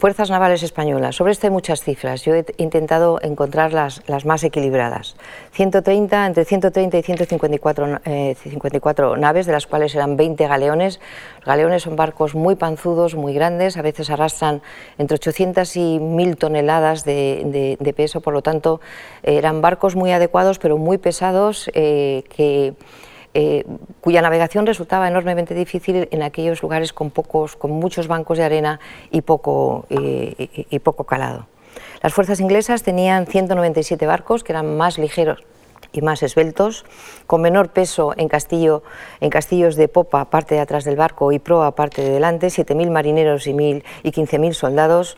Fuerzas Navales Españolas. Sobre esto hay muchas cifras. Yo he intentado encontrar las, más equilibradas. 130, entre 130 y 154 54 eh, naves, de las cuales eran 20 galeones. Los galeones son barcos muy panzudos, muy grandes, a veces arrastran entre 800 y 1000 toneladas de, peso, por lo tanto eran barcos muy adecuados, pero muy pesados, eh, que eh, cuya navegación resultaba enormemente difícil en aquellos lugares con, muchos bancos de arena y poco, y, poco calado. Las fuerzas inglesas tenían 197 barcos, que eran más ligeros y más esbeltos, con menor peso en, castillo, en castillos de popa, parte de atrás del barco, y proa, parte de delante, 7.000 marineros y, y 15.000 soldados,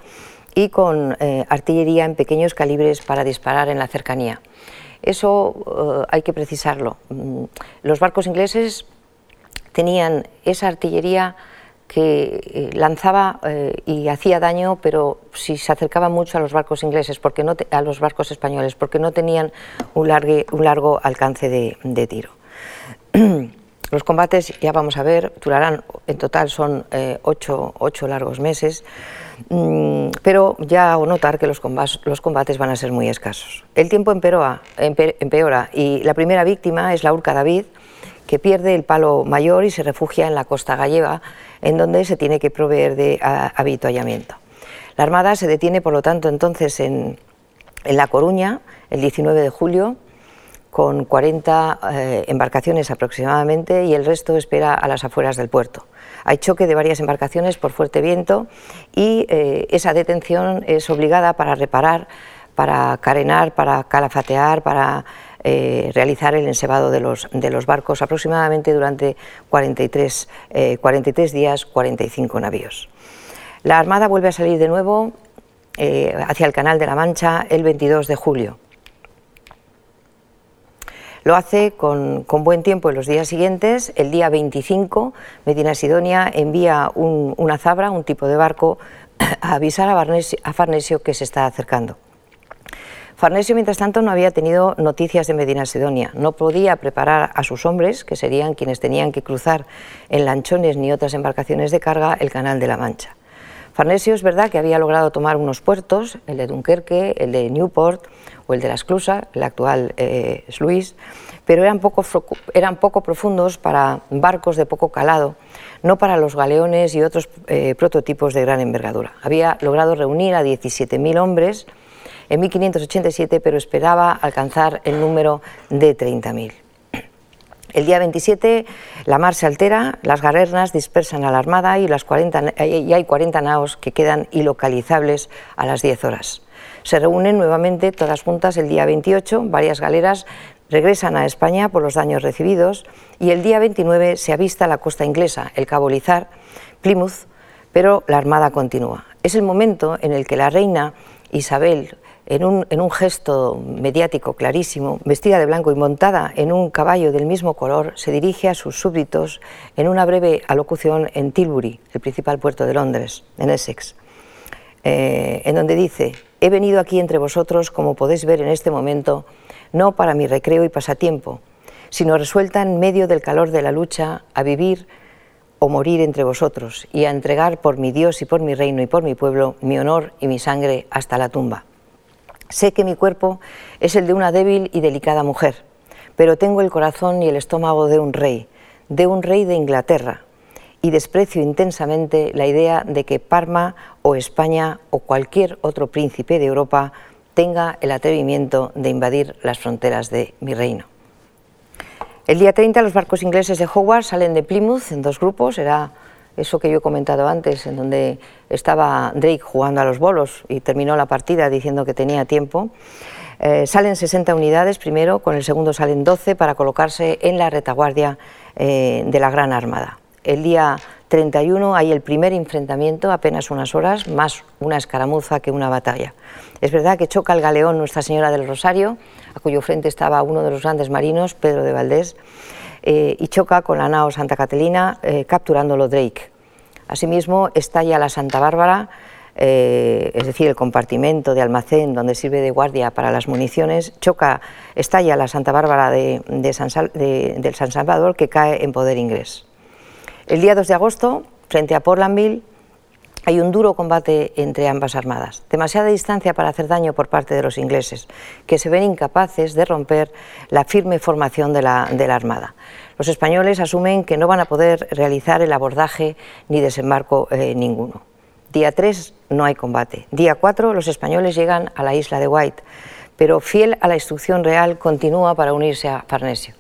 y con eh, artillería en pequeños calibres para disparar en la cercanía. Eso eh, hay que precisarlo. Mm, los barcos ingleses tenían esa artillería que eh, lanzaba eh, y hacía daño, pero si se acercaba mucho a los barcos ingleses, porque no a los barcos españoles, porque no tenían un, un largo alcance de, tiro. Los combates, ya vamos a ver, durarán, en total son ocho, ocho largos meses. Mm, pero ya hago notar que los combates, van a ser muy escasos. El tiempo empeora, empeora y la primera víctima es la Urca David, que pierde el palo mayor y se refugia en la costa gallega, en donde se tiene que proveer de habituallamiento. La Armada se detiene, por lo tanto, entonces en, La Coruña, el 19 de julio, con 40 eh, embarcaciones aproximadamente, y el resto espera a las afueras del puerto. Hay choque de varias embarcaciones por fuerte viento y eh, esa detención es obligada para reparar, para carenar, para calafatear, para eh, realizar el ensebado de los, de los, barcos aproximadamente durante 43, 43 eh, días, 45 navíos. La Armada vuelve a salir de nuevo hacia el Canal de la Mancha el 22 de julio. Lo hace con, buen tiempo en los días siguientes. El día 25, Medina Sidonia envía una zabra, un tipo de barco, a avisar a, Farnesio que se está acercando. Farnesio, mientras tanto, no había tenido noticias de Medina Sidonia. No podía preparar a sus hombres, que serían quienes tenían que cruzar en lanchones ni otras embarcaciones de carga, el Canal de la Mancha. Farnesio es verdad que había logrado tomar unos puertos, el de Dunkerque, el de Newport, el de la Esclusa, el actual eh, Sluis, pero eran poco, eran poco profundos para barcos de poco calado, no para los galeones y otros eh, prototipos de gran envergadura. Había logrado reunir a 17.000 hombres en 1587, pero esperaba alcanzar el número de 30.000. El día 27 la mar se altera, las galernas dispersan a la armada y, las 40, y hay 40 naos que quedan ilocalizables a las 10 horas. Se reúnen nuevamente todas juntas el día 28, varias galeras regresan a España por los daños recibidos y el día 29 se avista la costa inglesa, el Cabo Lizar, Plymouth, pero la Armada continúa. Es el momento en el que la reina Isabel, en un, gesto mediático clarísimo, vestida de blanco y montada en un caballo del mismo color, se dirige a sus súbditos en una breve alocución en Tilbury, el principal puerto de Londres, en Essex. Eh, en donde dice, he venido aquí entre vosotros, como podéis ver en este momento, no para mi recreo y pasatiempo, sino resuelta en medio del calor de la lucha a vivir o morir entre vosotros y a entregar por mi Dios y por mi reino y por mi pueblo mi honor y mi sangre hasta la tumba. Sé que mi cuerpo es el de una débil y delicada mujer, pero tengo el corazón y el estómago de un rey, de un rey de Inglaterra, y desprecio intensamente la idea de que Parma o España o cualquier otro príncipe de Europa tenga el atrevimiento de invadir las fronteras de mi reino. El día 30 los barcos ingleses de Howard salen de Plymouth en dos grupos, era eso que yo he comentado antes, en donde estaba Drake jugando a los bolos y terminó la partida diciendo que tenía tiempo. Eh, salen 60 unidades primero, con el segundo salen 12 para colocarse en la retaguardia eh, de la Gran Armada. El día 31 hay el primer enfrentamiento, apenas unas horas, más una escaramuza que una batalla. Es verdad que choca el galeón Nuestra Señora del Rosario, a cuyo frente estaba uno de los grandes marinos, Pedro de Valdés, eh, y choca con la nao Santa Catalina, capturándolo Drake. Asimismo, estalla la Santa Bárbara, eh, es decir, el compartimento de almacén donde sirve de guardia para las municiones, choca, estalla la Santa Bárbara de, del San Salvador que cae en poder inglés. El día 2 de agosto, frente a Portlandville, hay un duro combate entre ambas armadas, demasiada distancia para hacer daño por parte de los ingleses, que se ven incapaces de romper la firme formación de la, Armada. Los españoles asumen que no van a poder realizar el abordaje ni desembarco eh, ninguno. Día 3 no hay combate. Día 4 los españoles llegan a la isla de White, pero fiel a la instrucción real continúa para unirse a Farnesio.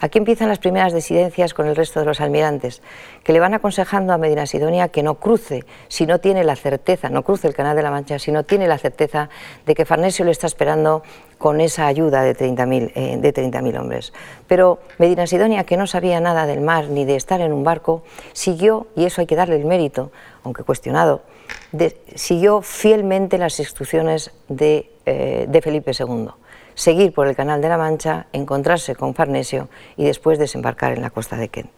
Aquí empiezan las primeras disidencias con el resto de los almirantes, que le van aconsejando a Medina Sidonia que no cruce si no tiene la certeza, no cruce el Canal de la Mancha, si no tiene la certeza de que Farnesio le está esperando con esa ayuda de 30.000 eh, hombres. Pero Medina Sidonia, que no sabía nada del mar ni de estar en un barco, siguió, y eso hay que darle el mérito, aunque cuestionado, siguió fielmente las instrucciones de, eh, de Felipe II seguir por el Canal de la Mancha, encontrarse con Farnesio y después desembarcar en la costa de Kent.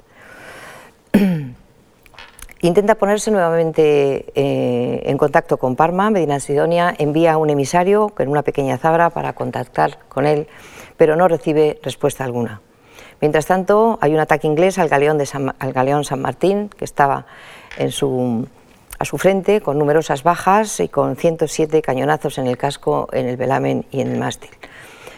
Intenta ponerse nuevamente eh, en contacto con Parma, Medina Sidonia envía un emisario con una pequeña zabra para contactar con él, pero no recibe respuesta alguna. Mientras tanto, hay un ataque inglés al galeón, San, Martín, que estaba en a su frente, con numerosas bajas y con 107 cañonazos en el casco, en el velamen y en el mástil.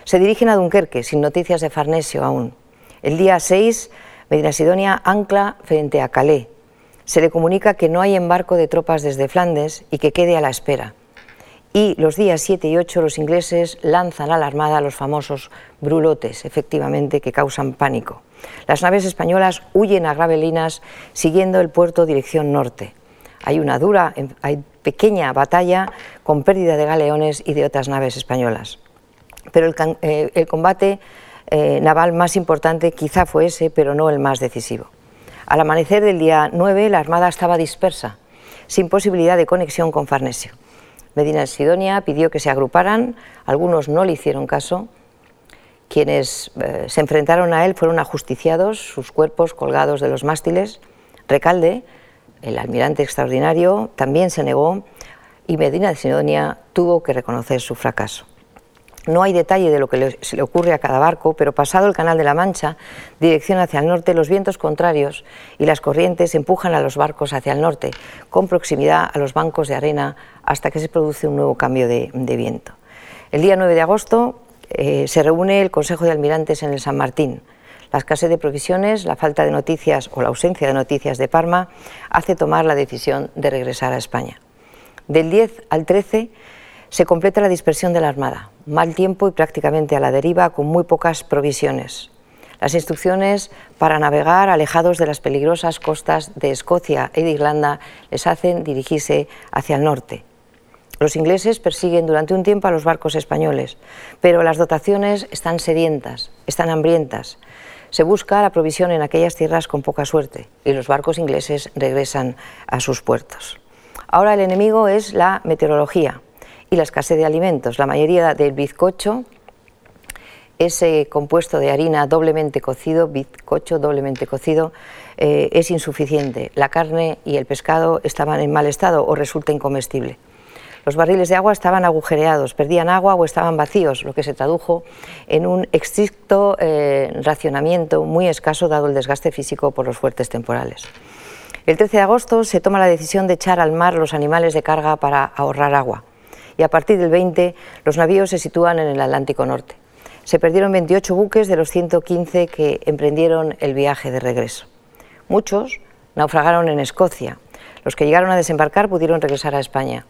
Se dirigen a Dunkerque, sin noticias de Farnesio aún. El día 6, Medina Sidonia ancla frente a Calais. Se le comunica que no hay embarco de tropas desde Flandes y que quede a la espera. Y los días 7 y 8 los ingleses lanzan a la Armada los famosos brulotes, efectivamente, que causan pánico. Las naves españolas huyen a Gravelinas siguiendo el puerto dirección norte. Hay una dura, hay pequeña batalla con pérdida de galeones y de otras naves españolas pero el, eh, combate eh, naval más importante quizá fue ese, pero no el más decisivo. Al amanecer del día 9, la Armada estaba dispersa, sin posibilidad de conexión con Farnesio. Medina Sidonia pidió que se agruparan, algunos no le hicieron caso. Quienes eh, se enfrentaron a él fueron ajusticiados, sus cuerpos colgados de los mástiles. Recalde, el almirante extraordinario, también se negó y Medina Sidonia tuvo que reconocer su fracaso. No hay detalle de lo que se le ocurre a cada barco, pero pasado el Canal de la Mancha, dirección hacia el norte, los vientos contrarios y las corrientes empujan a los barcos hacia el norte, con proximidad a los bancos de arena, hasta que se produce un nuevo cambio de, viento. El día 9 de agosto eh, se reúne el Consejo de Almirantes en el San Martín. La escasez de provisiones, la falta de noticias o la ausencia de noticias de Parma hace tomar la decisión de regresar a España. Del 10 al 13 se completa la dispersión de la Armada, mal tiempo y prácticamente a la deriva con muy pocas provisiones. Las instrucciones para navegar alejados de las peligrosas costas de Escocia y de Irlanda les hacen dirigirse hacia el norte. Los ingleses persiguen durante un tiempo a los barcos españoles, pero las dotaciones están sedientas, están hambrientas. Se busca la provisión en aquellas tierras con poca suerte y los barcos ingleses regresan a sus puertos. Ahora el enemigo es la meteorología, y la escasez de alimentos. La mayoría del bizcocho, ese compuesto de harina doblemente cocido, bizcocho doblemente cocido, eh, es insuficiente. La carne y el pescado estaban en mal estado o resulta incomestible. Los barriles de agua estaban agujereados, perdían agua o estaban vacíos, lo que se tradujo en un estricto eh, racionamiento muy escaso dado el desgaste físico por los fuertes temporales. El 13 de agosto se toma la decisión de echar al mar los animales de carga para ahorrar agua y a partir del 20 los navíos se sitúan en el Atlántico Norte. Se perdieron 28 buques de los 115 que emprendieron el viaje de regreso. Muchos naufragaron en Escocia. Los que llegaron a desembarcar pudieron regresar a España.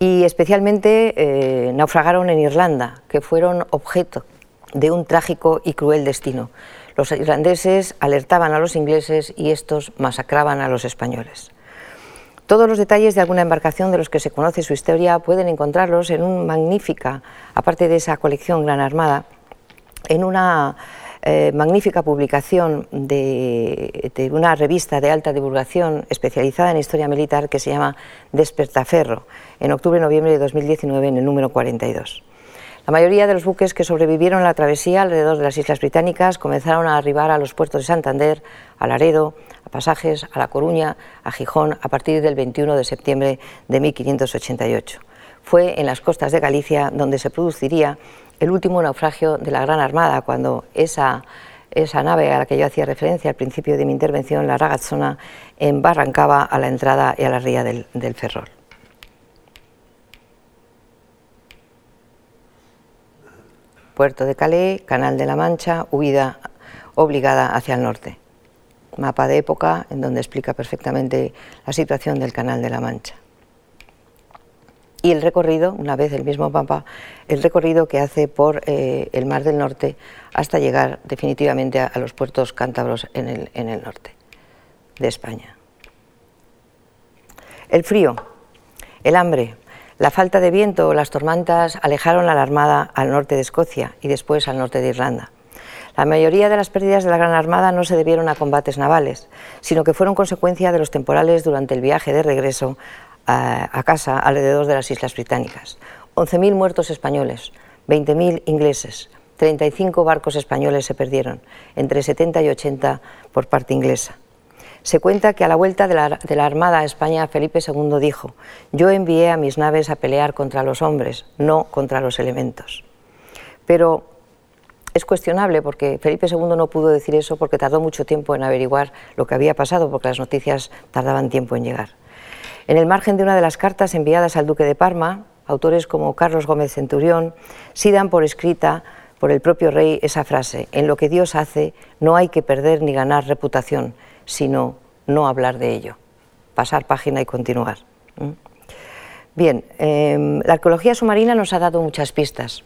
Y especialmente eh, naufragaron en Irlanda, que fueron objeto de un trágico y cruel destino. Los irlandeses alertaban a los ingleses y estos masacraban a los españoles. Todos los detalles de alguna embarcación de los que se conoce su historia pueden encontrarlos en una magnífica, aparte de esa colección Gran Armada, en una eh, magnífica publicación de, una revista de alta divulgación especializada en historia militar que se llama Despertaferro, en octubre-noviembre de 2019 en el número 42. La mayoría de los buques que sobrevivieron a la travesía alrededor de las Islas Británicas comenzaron a arribar a los puertos de Santander, a Laredo, a Pasajes, a La Coruña, a Gijón a partir del 21 de septiembre de 1588. Fue en las costas de Galicia donde se produciría el último naufragio de la Gran Armada, cuando esa, esa nave a la que yo hacía referencia al principio de mi intervención, la Ragazzona, embarrancaba a la entrada y a la ría del, del Ferrol. Puerto de Calais, Canal de la Mancha, huida obligada hacia el norte. Mapa de época en donde explica perfectamente la situación del Canal de la Mancha y el recorrido, una vez el mismo mapa, el recorrido que hace por eh, el Mar del Norte hasta llegar definitivamente a, los puertos cántabros en el, en el norte de España. El frío, el hambre, la falta de viento o las tormentas alejaron a la Armada al norte de Escocia y después al norte de Irlanda. La mayoría de las pérdidas de la Gran Armada no se debieron a combates navales, sino que fueron consecuencia de los temporales durante el viaje de regreso a, casa alrededor de las Islas Británicas. 11.000 muertos españoles, 20.000 ingleses, 35 barcos españoles se perdieron, entre 70 y 80 por parte inglesa. Se cuenta que a la vuelta de la, Armada a España, Felipe II dijo, yo envié a mis naves a pelear contra los hombres, no contra los elementos. Pero es cuestionable porque Felipe II no pudo decir eso porque tardó mucho tiempo en averiguar lo que había pasado, porque las noticias tardaban tiempo en llegar. En el margen de una de las cartas enviadas al duque de Parma, autores como Carlos Gómez Centurión sí dan por escrita por el propio rey esa frase, en lo que Dios hace no hay que perder ni ganar reputación, sino no hablar de ello, pasar página y continuar. Bien, em, la arqueología submarina nos ha dado muchas pistas.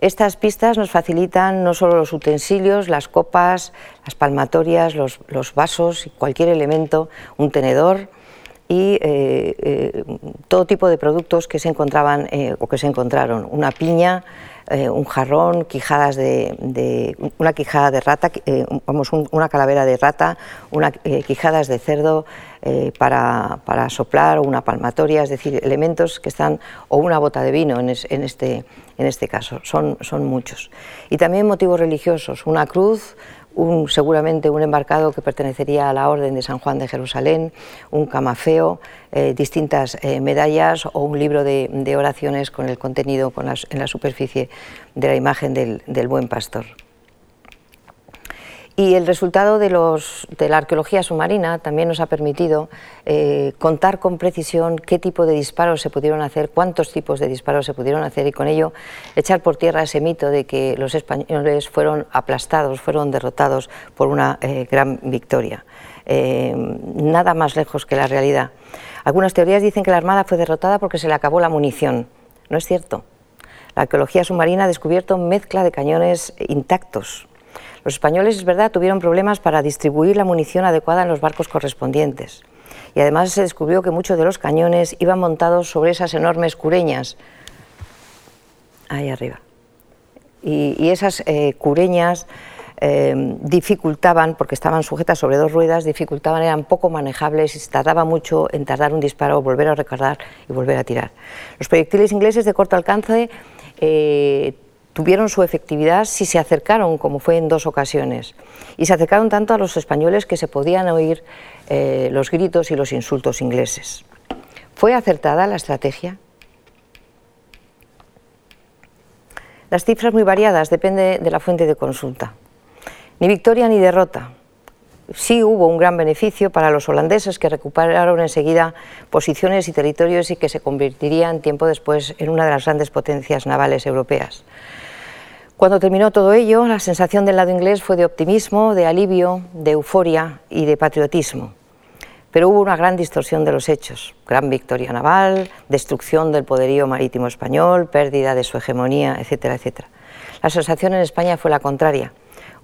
Estas pistas nos facilitan no solo los utensilios, las copas, las palmatorias, los, los vasos cualquier elemento, un tenedor, y eh, eh, todo tipo de productos que se encontraban eh, o que se encontraron. Una piña, un jarrón, quijadas de, una quijada de rata, vamos, una calavera de rata, una, quijadas de cerdo para, para, soplar o una palmatoria, es decir, elementos que están, o una bota de vino en, en, este, en este caso, son, son muchos. Y también motivos religiosos, una cruz, seguramente un embarcado que pertenecería a la Orden de San Juan de Jerusalén, un camafeo, eh, distintas eh, medallas o un libro de, oraciones con el contenido en la superficie de la imagen del buen pastor. Y el resultado de, la arqueología submarina también nos ha permitido eh, contar con precisión qué tipo de disparos se pudieron hacer, cuántos tipos de disparos se pudieron hacer y con ello echar por tierra ese mito de que los españoles fueron aplastados, fueron derrotados por una eh, gran victoria. Eh, nada más lejos que la realidad. Algunas teorías dicen que la Armada fue derrotada porque se le acabó la munición. No es cierto. La arqueología submarina ha descubierto mezcla de cañones intactos, los españoles, es verdad, tuvieron problemas para distribuir la munición adecuada en los barcos correspondientes. Y además se descubrió que muchos de los cañones iban montados sobre esas enormes cureñas, ahí arriba. Y, esas eh, cureñas eh, dificultaban, porque estaban sujetas sobre dos ruedas, dificultaban, eran poco manejables y se tardaba mucho en tardar un disparo, volver a recargar y volver a tirar. Los proyectiles ingleses de corto alcance eh, tuvieron su efectividad si se acercaron, como fue en dos ocasiones. Y se acercaron tanto a los españoles que se podían oír eh, los gritos y los insultos ingleses. ¿Fue acertada la estrategia? Las cifras muy variadas, depende de la fuente de consulta. Ni victoria ni derrota. Sí hubo un gran beneficio para los holandeses que recuperaron enseguida posiciones y territorios y que se convertirían tiempo después en una de las grandes potencias navales europeas. Cuando terminó todo ello, la sensación del lado inglés fue de optimismo, de alivio, de euforia y de patriotismo. Pero hubo una gran distorsión de los hechos, gran victoria naval, destrucción del poderío marítimo español, pérdida de su hegemonía, etcétera, etcétera. La sensación en España fue la contraria,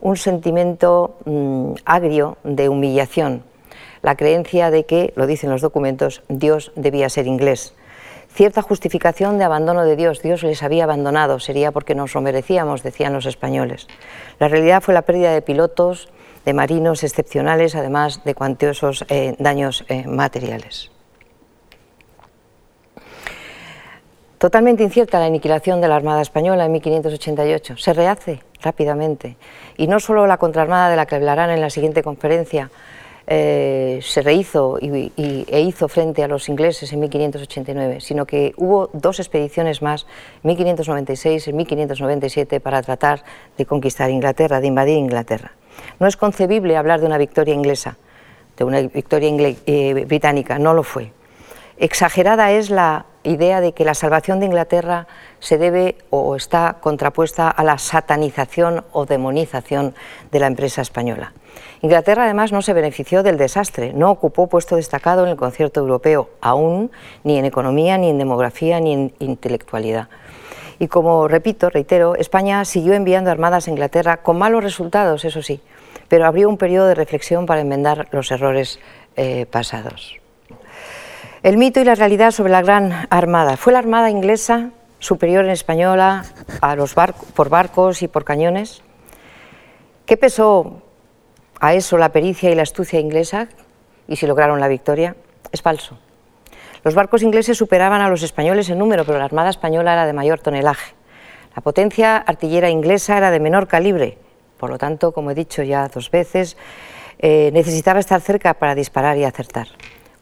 un sentimiento mm, agrio de humillación. la creencia de que, lo dicen los documentos, Dios debía ser inglés. Cierta justificación de abandono de Dios, Dios les había abandonado, sería porque nos lo merecíamos, decían los españoles. La realidad fue la pérdida de pilotos, de marinos excepcionales, además de cuantiosos eh, daños eh, materiales. Totalmente incierta la aniquilación de la Armada Española en 1588. Se rehace rápidamente. Y no solo la contraarmada de la que hablarán en la siguiente conferencia eh, se rehizo y, e hizo frente a los ingleses en 1589, sino que hubo dos expediciones más, en 1596 y 1597, para tratar de conquistar Inglaterra, de invadir Inglaterra. No es concebible hablar de una victoria inglesa, de una victoria eh, británica, no lo fue. Exagerada es la idea de que la salvación de Inglaterra se debe o está contrapuesta a la satanización o demonización de la empresa española. Inglaterra además no se benefició del desastre, no ocupó puesto destacado en el concierto europeo, aún ni en economía, ni en demografía, ni en intelectualidad. Y como repito, reitero, España siguió enviando armadas a Inglaterra con malos resultados, eso sí, pero abrió un periodo de reflexión para enmendar los errores eh, pasados. El mito y la realidad sobre la Gran Armada. ¿Fue la Armada inglesa superior en española a los por barcos y por cañones? ¿Qué pesó a eso la pericia y la astucia inglesa y si lograron la victoria? Es falso. Los barcos ingleses superaban a los españoles en número, pero la Armada española era de mayor tonelaje. La potencia artillera inglesa era de menor calibre, por lo tanto, como he dicho ya dos veces, eh, necesitaba estar cerca para disparar y acertar.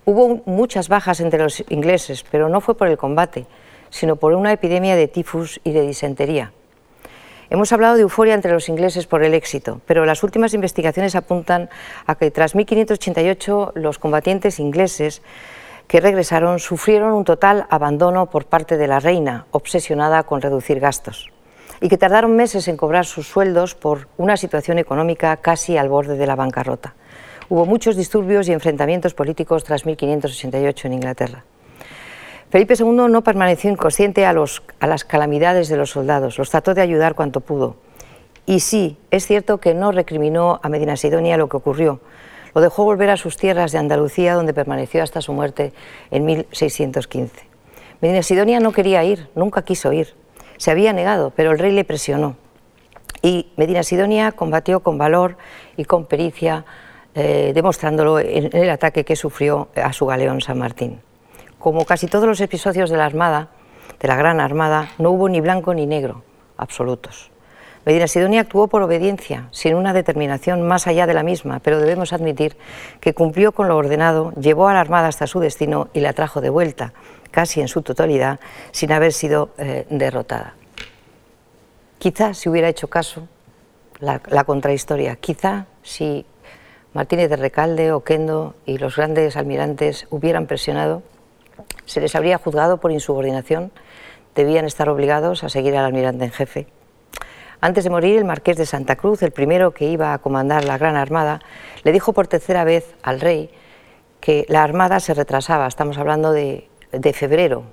Hubo muchas bajas entre los ingleses, pero no fue por el combate, sino por una epidemia de tifus y de disentería. Hemos hablado de euforia entre los ingleses por el éxito, pero las últimas investigaciones apuntan a que tras 1588 los combatientes ingleses que regresaron sufrieron un total abandono por parte de la reina, obsesionada con reducir gastos, y que tardaron meses en cobrar sus sueldos por una situación económica casi al borde de la bancarrota. Hubo muchos disturbios y enfrentamientos políticos tras 1588 en Inglaterra. Felipe II no permaneció inconsciente a, las calamidades de los soldados, los trató de ayudar cuanto pudo. Y sí, es cierto que no recriminó a Medina Sidonia lo que ocurrió. Lo dejó volver a sus tierras de Andalucía, donde permaneció hasta su muerte en 1615. Medina Sidonia no quería ir, nunca quiso ir. Se había negado, pero el rey le presionó. Y Medina Sidonia combatió con valor y con pericia eh, demostrándolo en el ataque que sufrió a su galeón San Martín. Como casi todos los episodios de la Armada, de la Gran Armada, no hubo ni blanco ni negro, absolutos. Medina Sidonia actuó por obediencia, sin una determinación más allá de la misma, pero debemos admitir que cumplió con lo ordenado, llevó a la Armada hasta su destino y la trajo de vuelta, casi en su totalidad, sin haber sido eh, derrotada. Quizá si hubiera hecho caso la, la contrahistoria, quizá si Martínez de Recalde, Oquendo y los grandes almirantes hubieran presionado, se les habría juzgado por insubordinación, debían estar obligados a seguir al almirante en jefe. Antes de morir, el marqués de Santa Cruz, el primero que iba a comandar la Gran Armada, le dijo por tercera vez al rey que la Armada se retrasaba, estamos hablando de, febrero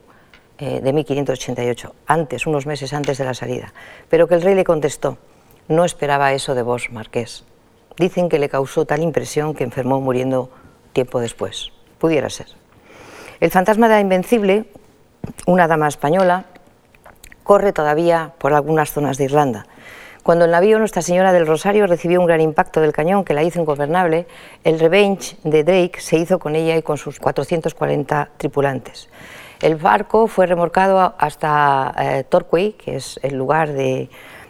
eh, de 1588, antes, unos meses antes de la salida, pero que el rey le contestó, no esperaba eso de vos, marqués. Dicen que le causó tal impresión que enfermó muriendo tiempo después. Pudiera ser. El fantasma de la Invencible, una dama española, corre todavía por algunas zonas de Irlanda. Cuando el navío Nuestra Señora del Rosario recibió un gran impacto del cañón que la hizo ingobernable, el Revenge de Drake se hizo con ella y con sus 440 tripulantes. El barco fue remorcado hasta eh, Torquay, que es el lugar de,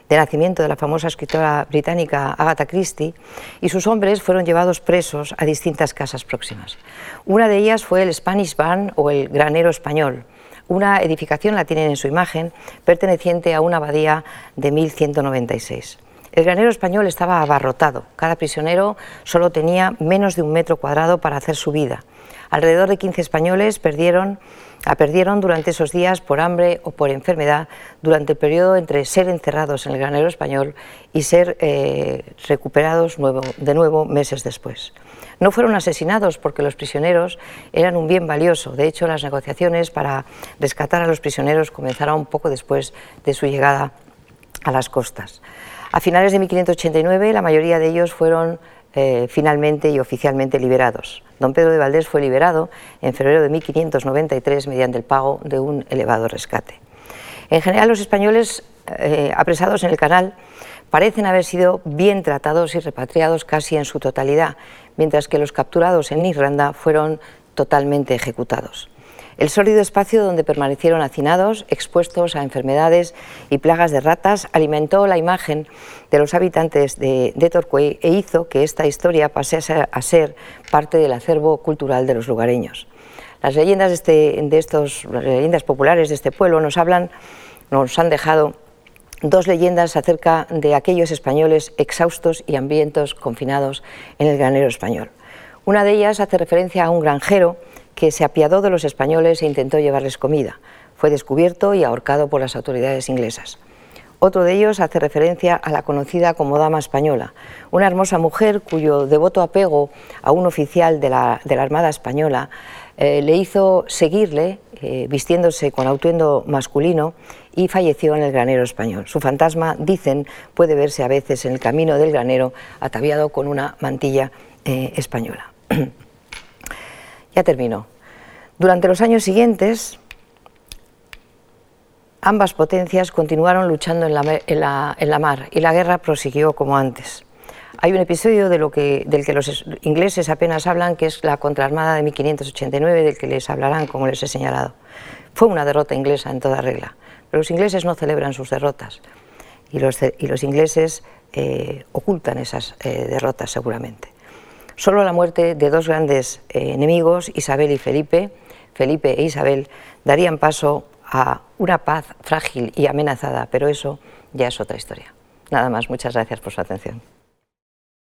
de nacimiento de la famosa escritora británica Agatha Christie, y sus hombres fueron llevados presos a distintas casas próximas. Una de ellas fue el Spanish Barn o el Granero Español, una edificación, la tienen en su imagen, perteneciente a una abadía de 1196. El granero español estaba abarrotado, cada prisionero solo tenía menos de un metro cuadrado para hacer su vida. Alrededor de 15 españoles perdieron la perdieron durante esos días por hambre o por enfermedad durante el periodo entre ser encerrados en el granero español y ser eh, recuperados de nuevo meses después. No fueron asesinados porque los prisioneros eran un bien valioso. De hecho, las negociaciones para rescatar a los prisioneros comenzaron un poco después de su llegada a las costas. A finales de 1589 la mayoría de ellos fueron eh, finalmente y oficialmente liberados. Don Pedro de Valdés fue liberado en febrero de 1593 mediante el pago de un elevado rescate. En general, los españoles eh, apresados en el canal parecen haber sido bien tratados y repatriados casi en su totalidad, mientras que los capturados en Irlanda fueron totalmente ejecutados. El sólido espacio donde permanecieron hacinados, expuestos a enfermedades y plagas de ratas, alimentó la imagen de los habitantes de, Torquay e hizo que esta historia pasase a ser parte del acervo cultural de los lugareños. Las leyendas, de este, de estos, leyendas populares de este pueblo nos hablan, nos han dejado dos leyendas acerca de aquellos españoles exhaustos y hambrientos confinados en el granero español. Una de ellas hace referencia a un granjero que se apiadó de los españoles e intentó llevarles comida. Fue descubierto y ahorcado por las autoridades inglesas. Otro de ellos hace referencia a la conocida como Dama Española, una hermosa mujer cuyo devoto apego a un oficial de la, Armada Española eh, le hizo seguirle eh, vistiéndose con autuendo masculino y falleció en el granero español. Su fantasma, dicen, puede verse a veces en el camino del granero ataviado con una mantilla eh, española. Ya terminó. Durante los años siguientes, ambas potencias continuaron luchando en la, mar y la guerra prosiguió como antes. Hay un episodio de lo que, del que los ingleses apenas hablan, que es la contraarmada de 1589, del que les hablarán, como les he señalado. Fue una derrota inglesa en toda regla, pero los ingleses no celebran sus derrotas y los, y los ingleses eh, ocultan esas eh, derrotas seguramente. Solo la muerte de dos grandes eh, enemigos, Isabel y Felipe, Felipe e Isabel, darían paso a una paz frágil y amenazada, pero eso ya es otra historia. Nada más, muchas gracias por su atención.